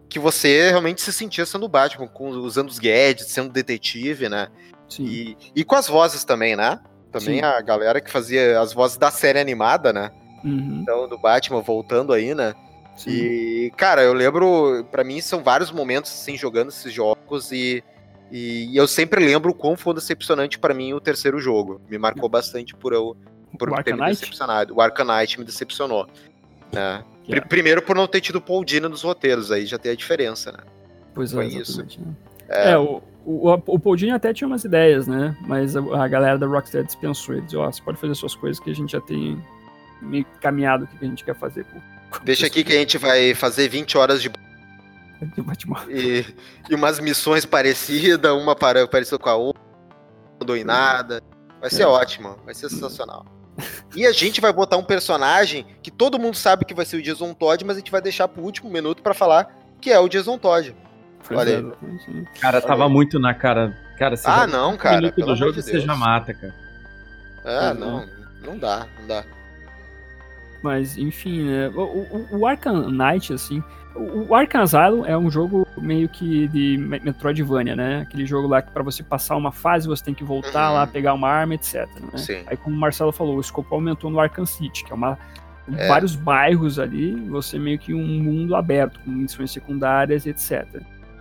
que você realmente se sentia sendo Batman, com, usando os gadgets, sendo detetive, né? Sim. E, e com as vozes também, né? Também Sim. a galera que fazia as vozes da série animada, né? Uhum. Então, do Batman voltando aí, né? Sim. E, cara, eu lembro, para mim são vários momentos assim jogando esses jogos e, e eu sempre lembro o quão foi decepcionante para mim o terceiro jogo. Me marcou bastante por eu por ter me decepcionado. O Arcanite me decepcionou. Né? Yeah. Primeiro por não ter tido Paul Dino nos roteiros, aí já tem a diferença, né? Pois é, isso. Né? É, é o, o, o Paul Dini até tinha umas ideias, né? Mas a, a galera da Rocksteady dispensou. Ele disse, ó, oh, você pode fazer suas coisas que a gente já tem meio caminhado o que a gente quer fazer. Com, com Deixa aqui que a gente vai fazer 20 horas de... E, e umas missões parecidas, uma parecida com a outra, não mudou em nada. Vai ser é. ótimo, vai ser sensacional. E a gente vai botar um personagem que todo mundo sabe que vai ser o Jason Todd, mas a gente vai deixar pro último minuto para falar que é o Jason Todd. Olha aí. Cara, tava Olha. muito na cara. Cara, você ah, não, cara. minuto do jogo de você já mata, cara. É, não, não dá, não dá. Mas, enfim, né? O, o, o Arkham Knight, assim. O, Arkham Asylum é um jogo meio que de Metroidvania, né? Aquele jogo lá que pra você passar uma fase você tem que voltar uhum. lá, pegar uma arma, etc. Né? Aí, como o Marcelo falou, o escopo aumentou no Arkham City, que é uma é. vários bairros ali, você meio que um mundo aberto, com missões secundárias, etc.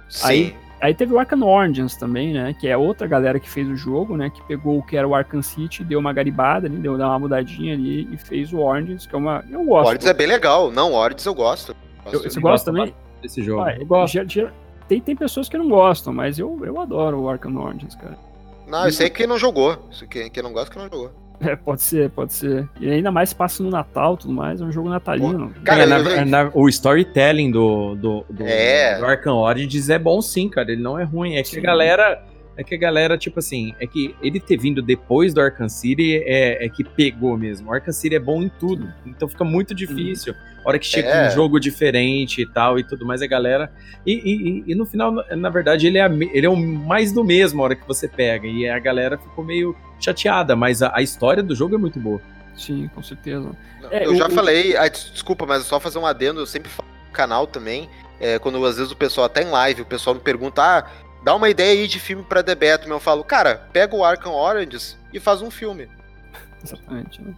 Sim. Aí, aí teve o Arkham Origins também, né? Que é outra galera que fez o jogo, né? Que pegou o que era o Arkham City, deu uma garibada ali, deu uma mudadinha ali e fez o Origins, que é uma. Eu gosto. O Origins é bem legal. Não, o Origins eu gosto. Eu, você gosta também? Desse jogo. Ah, eu gosto. Já, já, tem, tem pessoas que não gostam, mas eu, eu adoro o Arkham Origins, cara. Não, eu sei que não jogou. Quem, quem não gosta, que não jogou. É, pode ser, pode ser. E ainda mais passa no Natal tudo mais, é um jogo natalino. Cara, é, na, na, o storytelling do, do, do, é. do Arkham Origins é bom sim, cara. Ele não é ruim. É que sim. a galera. É que a galera, tipo assim, é que ele ter vindo depois do Arkham City é, é que pegou mesmo. O Arkham City é bom em tudo. Então fica muito difícil. A hora que chega é. um jogo diferente e tal e tudo mais, a galera. E, e, e, no final, na verdade, ele é, ele é o mais do mesmo a hora que você pega. E a galera ficou meio chateada, mas a, a história do jogo é muito boa. Sim, com certeza. É, eu o, já falei, ah, desculpa, mas é só fazer um adendo, eu sempre falo no canal também, é, quando às vezes o pessoal, até em live, o pessoal me pergunta, ah, dá uma ideia aí de filme pra The Batman, eu falo, cara, pega o Arkham Oranges e faz um filme. Exatamente. Né?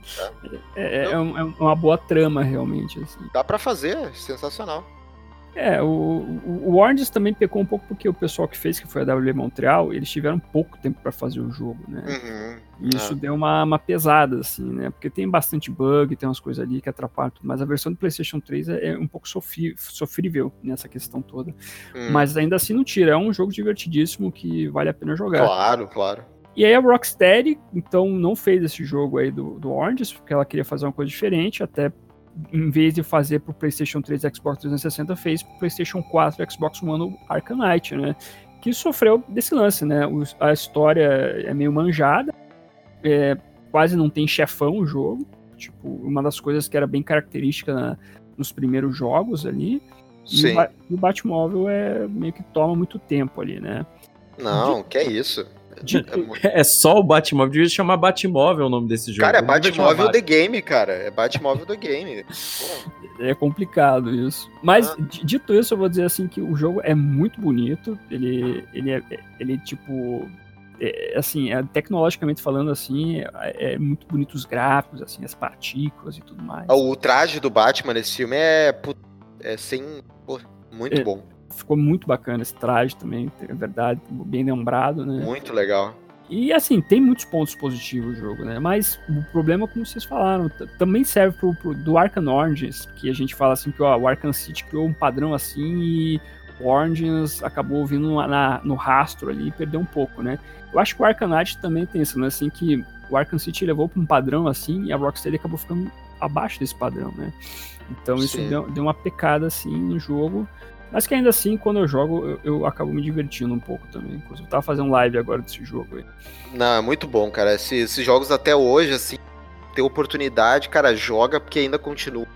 É, é, é, é, uma boa trama, realmente. Assim. Dá para fazer, sensacional. É, o, o, Orange também pecou um pouco porque o pessoal que fez, que foi a WB Montreal, eles tiveram pouco tempo para fazer o jogo, né? Uhum, e isso é. deu uma, uma pesada, assim, né? Porque tem bastante bug, tem umas coisas ali que atrapalham tudo, mas a versão do PlayStation 3 é, é um pouco sofri, sofrível nessa questão toda. Uhum. Mas ainda assim não tira, é um jogo divertidíssimo que vale a pena jogar. Claro, claro. E aí a Rocksteady, então, não fez esse jogo aí do, do Orange, porque ela queria fazer uma coisa diferente, até em vez de fazer pro PlayStation 3 e Xbox 360, fez pro PlayStation 4 e Xbox One o Arkham Knight, né? Que sofreu desse lance, né? a história é meio manjada, é, quase não tem chefão o jogo. Tipo, uma das coisas que era bem característica na, nos primeiros jogos ali. Sim. E o, o Batmóvel é meio que toma muito tempo ali, né? Não, De... que é isso. É, é só o Batmóvel, devia chamar Batmóvel o nome desse jogo. Cara, é Batmóvel The Game, cara. É Batmóvel The Game. É complicado isso. Mas, ah. dito isso, eu vou dizer assim que o jogo é muito bonito. Ele, ele é, ele tipo. É, assim, é, tecnologicamente falando assim, é, é, muito bonito os gráficos, assim, as partículas e tudo mais. O traje do Batman nesse filme é, é sem. Pô, muito é, bom ficou muito bacana esse traje também, é verdade, bem lembrado, né? Muito legal. E assim, tem muitos pontos positivos o jogo, né? Mas o problema, como vocês falaram, também serve pro, pro, do Arkham Origins, que a gente fala assim que ó, o Arkham City criou um padrão assim e o Origins acabou vindo na, no rastro ali e perdeu um pouco, né? Eu acho que o Arkham Knight também tem isso, né? Assim, que o Arkham City levou para um padrão assim e a Rocksteady acabou ficando abaixo desse padrão, né? Então isso deu, deu, uma pecada assim no jogo. Mas que ainda assim, quando eu jogo, eu, eu acabo me divertindo um pouco também. Inclusive, eu tava fazendo live agora desse jogo aí. Não, é muito bom, cara. Esses, esses jogos até hoje, assim, ter oportunidade, cara, joga porque ainda continua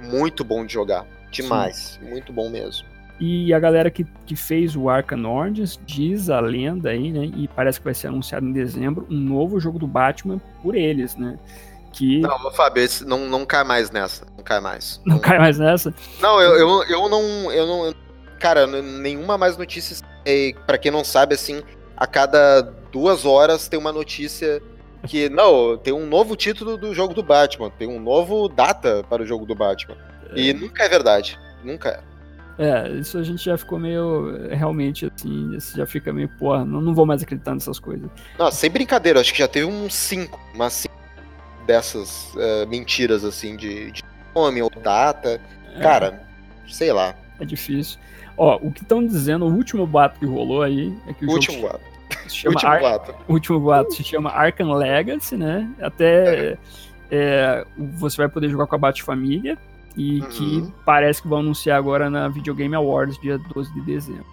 muito bom de jogar. Demais. Sim. Muito bom mesmo. E a galera que, que fez o Arkham Origins diz a lenda aí, né? E parece que vai ser anunciado em dezembro um novo jogo do Batman por eles, né? Que. Não, Fábio, esse não, não cai mais nessa. Não cai mais. Não, não cai mais nessa? Não, eu, eu, eu não. Eu não cara, nenhuma mais notícia. para quem não sabe, assim, a cada duas horas tem uma notícia que, não, tem um novo título do jogo do Batman, tem um novo data para o jogo do Batman. É. E nunca é verdade. Nunca é. É, isso a gente já ficou meio. Realmente, assim, já fica meio, porra, não, não vou mais acreditar nessas coisas. Não, sem brincadeira, acho que já teve uns cinco, mas cinco dessas uh, mentiras, assim, de, de, nome ou data. É. Cara, sei lá. É difícil. Ó, o que estão dizendo, o último boato que rolou aí é que o, o último boato. Se chama último Ar... boato. O último boato se chama Arkham Legacy, né? Até é. É, você vai poder jogar com a Bat-Família e uhum. que parece que vão anunciar agora na Videogame Awards, dia 12 de dezembro.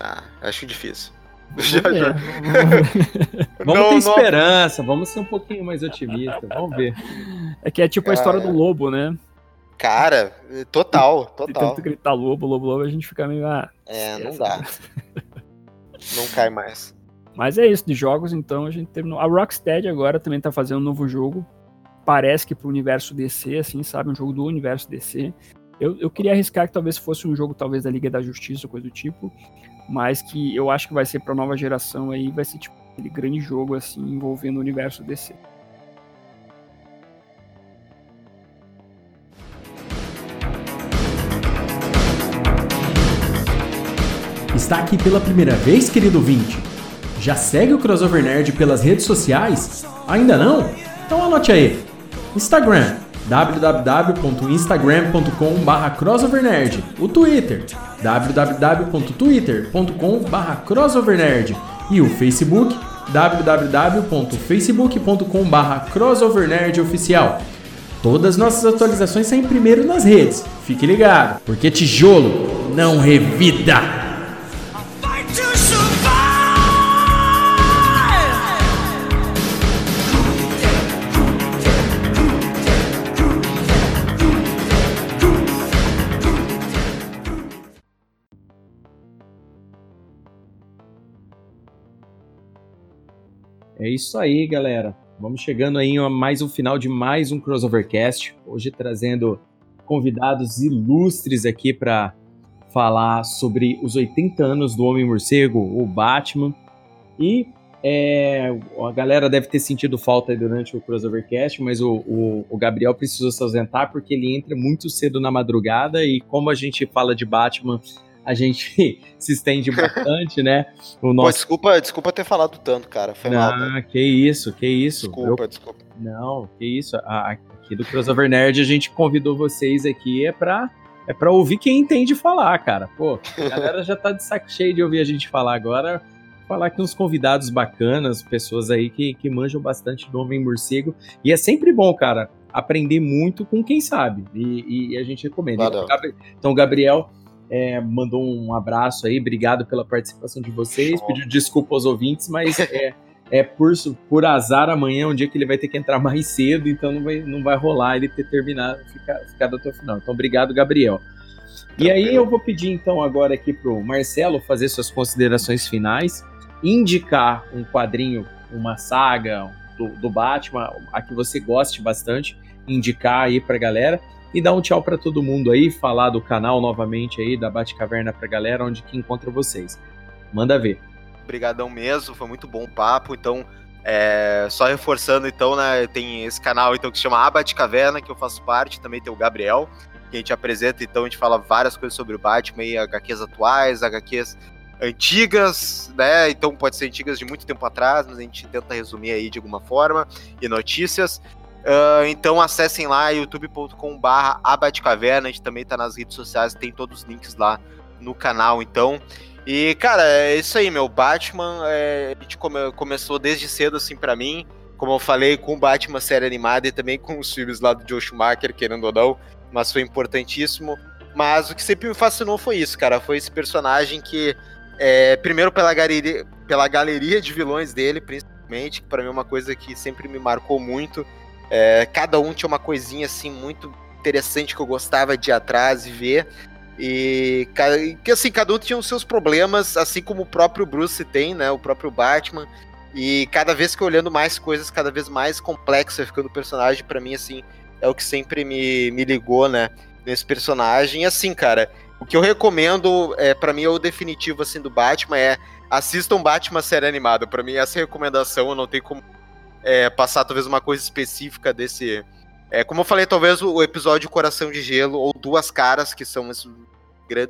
Ah, acho difícil. Já, já. vamos não, ter esperança, vamos ser um pouquinho mais otimistas, vamos ver. É que é tipo Cara, a história do lobo, né? Cara, total, *laughs* total. Tanto gritar lobo, lobo, lobo, a gente fica meio. Ah, é, não dá. *laughs* não cai mais. Mas é isso, de jogos, então a gente terminou. A Rocksteady agora também tá fazendo um novo jogo. Parece que pro universo DC, assim, sabe? Um jogo do universo DC. Eu, eu queria arriscar que talvez fosse um jogo, talvez, da Liga da Justiça, coisa do tipo mas que eu acho que vai ser para nova geração aí, vai ser tipo aquele grande jogo assim envolvendo o universo DC. Está aqui pela primeira vez, querido ouvinte? Já segue o Crossover Nerd pelas redes sociais? Ainda não? Então anote aí. Instagram www.instagram.com/crossovernerd, o Twitter www.twitter.com/crossovernerd e o Facebook www.facebook.com/crossovernerd Todas nossas atualizações saem primeiro nas redes. Fique ligado, porque tijolo não revida. É isso aí, galera. Vamos chegando aí a mais um final de mais um Crossovercast. Hoje trazendo convidados ilustres aqui para falar sobre os 80 anos do Homem-Morcego, o Batman. E É, a galera deve ter sentido falta durante o crossovercast, mas o, o, o, Gabriel precisou se ausentar porque ele entra muito cedo na madrugada e como a gente fala de Batman, a gente *laughs* se estende bastante, né? O nosso... Pô, desculpa, desculpa ter falado tanto, cara. Foi mal. Ah, que isso, que isso. Desculpa, Eu... desculpa. Não, que isso. aqui do Crossover Nerd a gente convidou vocês aqui é pra é pra ouvir quem entende falar, cara. Pô, a galera já tá de saco cheio de ouvir a gente falar agora falar que uns convidados bacanas, pessoas aí que, que manjam bastante do Homem Morcego. E é sempre bom, cara, aprender muito com quem sabe. E, e a gente recomenda. Então, o Gabriel é, mandou um abraço aí, obrigado pela participação de vocês. Show. Pediu desculpa aos ouvintes, mas é, é por, por azar amanhã, um dia que ele vai ter que entrar mais cedo, então não vai, não vai rolar ele ter terminado, ficar, ficado até o final. Então, obrigado, Gabriel. E aí eu vou pedir então agora aqui pro Marcelo fazer suas considerações finais indicar um quadrinho, uma saga do, do Batman, a que você goste bastante, indicar aí pra galera e dar um tchau para todo mundo aí, falar do canal novamente aí, da Batcaverna pra galera, onde que encontra vocês. Manda ver. Obrigadão mesmo, foi muito bom o papo, então é, só reforçando então, né, tem esse canal então que se chama A Batcaverna, que eu faço parte, também tem o Gabriel, que a gente apresenta, então a gente fala várias coisas sobre o Batman aí, HQs atuais, HQs antigas, né? Então pode ser antigas de muito tempo atrás, mas a gente tenta resumir aí de alguma forma, e notícias. Uh, então acessem lá youtube.com.br Abatcaverna, a gente também tá nas redes sociais, tem todos os links lá no canal, então. E, cara, é isso aí, meu. Batman, é, a gente come, começou desde cedo, assim, para mim. Como eu falei, com o Batman série animada e também com os filmes lá do Joe Schumacher, querendo ou não, mas foi importantíssimo. Mas o que sempre me fascinou foi isso, cara. Foi esse personagem que é, primeiro pela galeria, pela galeria de vilões dele, principalmente, que para mim é uma coisa que sempre me marcou muito. É, cada um tinha uma coisinha assim muito interessante que eu gostava de ir atrás e ver. E que assim, cada um tinha os seus problemas, assim como o próprio Bruce tem, né? O próprio Batman. E cada vez que olhando mais coisas, cada vez mais complexo ficando o personagem, para mim, assim, é o que sempre me, me ligou, né? Nesse personagem. E assim, cara, o que eu recomendo, é, para mim, é o definitivo assim do Batman é assistam Batman série animada. Para mim, essa recomendação eu não tenho como é, passar talvez uma coisa específica desse. É, como eu falei, talvez o, episódio Coração de Gelo ou Duas Caras, que são esses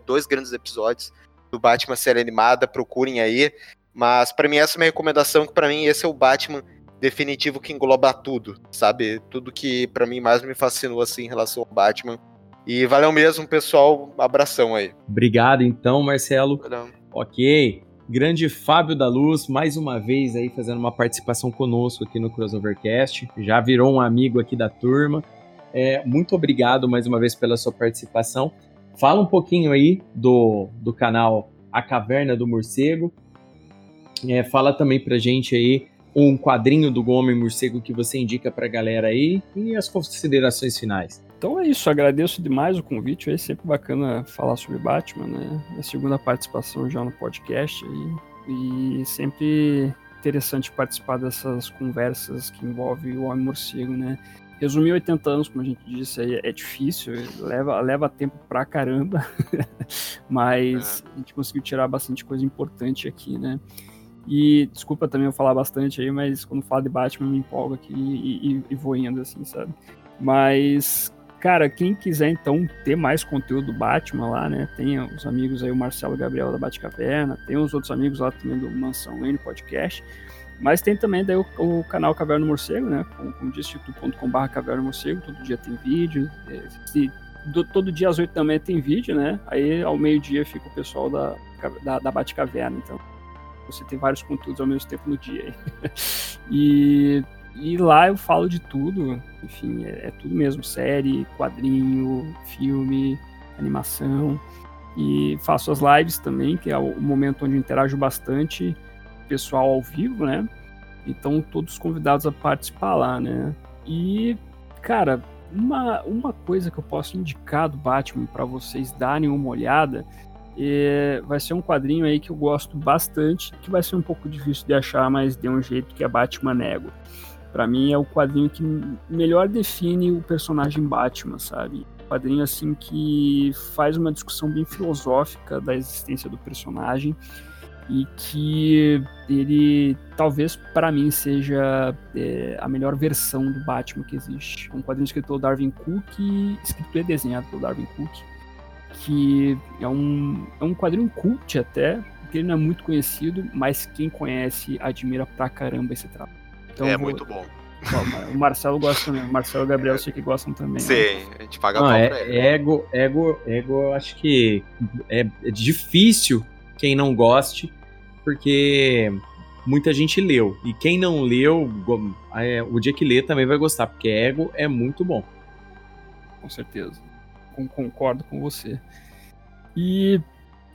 dois grandes episódios do Batman série animada, procurem aí. Mas para mim essa é uma recomendação que para mim esse é o Batman definitivo que engloba tudo, sabe? Tudo que para mim mais me fascinou assim em relação ao Batman e valeu mesmo, pessoal. Abração aí. Obrigado, então, Marcelo. Ok. Grande Fábio da Luz, mais uma vez aí fazendo uma participação conosco aqui no Crossovercast. Já virou um amigo aqui da turma. É, muito obrigado mais uma vez pela sua participação. Fala um pouquinho aí do, do canal A Caverna do Morcego. É, fala também pra gente aí um quadrinho do Homem Morcego que você indica pra galera aí e as considerações finais. Então é isso, agradeço demais o convite, é sempre bacana falar sobre Batman, né? É a segunda participação já no podcast e, e sempre interessante participar dessas conversas que envolvem o Homem Morcego, né? Resumir 80 anos, como a gente disse, é, difícil, leva, leva tempo pra caramba, *laughs* mas é. a gente conseguiu tirar bastante coisa importante aqui, né? E desculpa também eu falar bastante aí, mas quando falo de Batman me empolgo aqui e, e, e vou indo assim, sabe? Mas Cara, quem quiser então ter mais conteúdo do Batman lá, né? Tem os amigos aí, o Marcelo Gabriel da Batcaverna, tem os outros amigos lá também do Mansão N Podcast. Mas tem também daí o, o canal Caverna Morcego, né? Como, como disse, youtube.com.br Caverna Morcego, todo dia tem vídeo. E, do, todo dia às oito manhã tem vídeo, né? Aí ao meio-dia fica o pessoal da, da, da Batcaverna. Então você tem vários conteúdos ao mesmo tempo no dia. *laughs* e e lá eu falo de tudo, enfim, é, é tudo mesmo, série, quadrinho, filme, animação. E faço as lives também, que é o momento onde interajo bastante pessoal ao vivo, né? Então todos convidados a participar lá, né? E, cara, uma, uma coisa que eu posso indicar do Batman para vocês darem uma olhada é, vai ser um quadrinho aí que eu gosto bastante, que vai ser um pouco difícil de achar, mas de um jeito que é Batman Nego para mim é o quadrinho que melhor define o personagem Batman, sabe? Quadrinho assim que faz uma discussão bem filosófica da existência do personagem. e que ele talvez para mim seja é, a melhor versão do Batman que existe. Um quadrinho escrito pelo Darwin Cook, escrito e desenhado pelo Darwin Cook, que é um, é um quadrinho cult até, porque ele não é muito conhecido, mas quem conhece admira pra caramba esse trabalho. Então, é vou... muito bom. O Marcelo gosta também. O Marcelo e o Gabriel sei que gostam também. Né? Sim, né? a gente paga não, pau é, pra ele. Ego, ego, ego, eu acho que é, é difícil quem não goste, porque muita gente leu. E quem não leu, é, o dia que lê também vai gostar, porque Ego é muito bom. Com certeza. Concordo com você. E,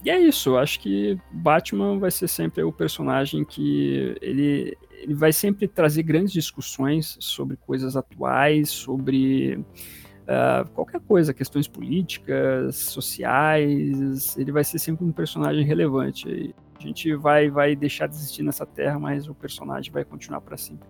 e é isso, eu acho que Batman vai ser sempre o personagem que ele, ele vai sempre trazer grandes discussões sobre coisas atuais, sobre uh, qualquer coisa, questões políticas, sociais. Ele vai ser sempre um personagem relevante. A gente vai, vai deixar de existir nessa terra, mas o personagem vai continuar para sempre.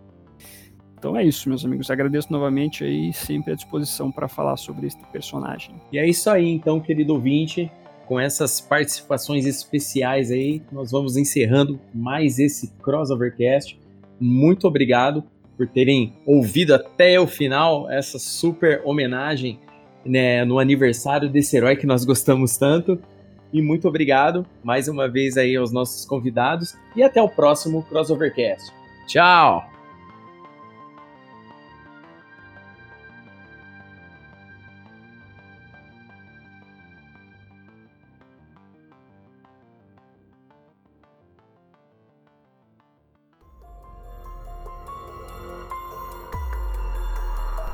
Então é isso, meus amigos. Agradeço novamente aí, sempre à disposição para falar sobre este personagem. E é isso aí, então, querido ouvinte. Com essas participações especiais aí, nós vamos encerrando mais esse Crossovercast. Muito obrigado por terem ouvido até o final essa super homenagem né, no aniversário desse herói que nós gostamos tanto. E muito obrigado mais uma vez aí aos nossos convidados e até o próximo Crossovercast. Tchau!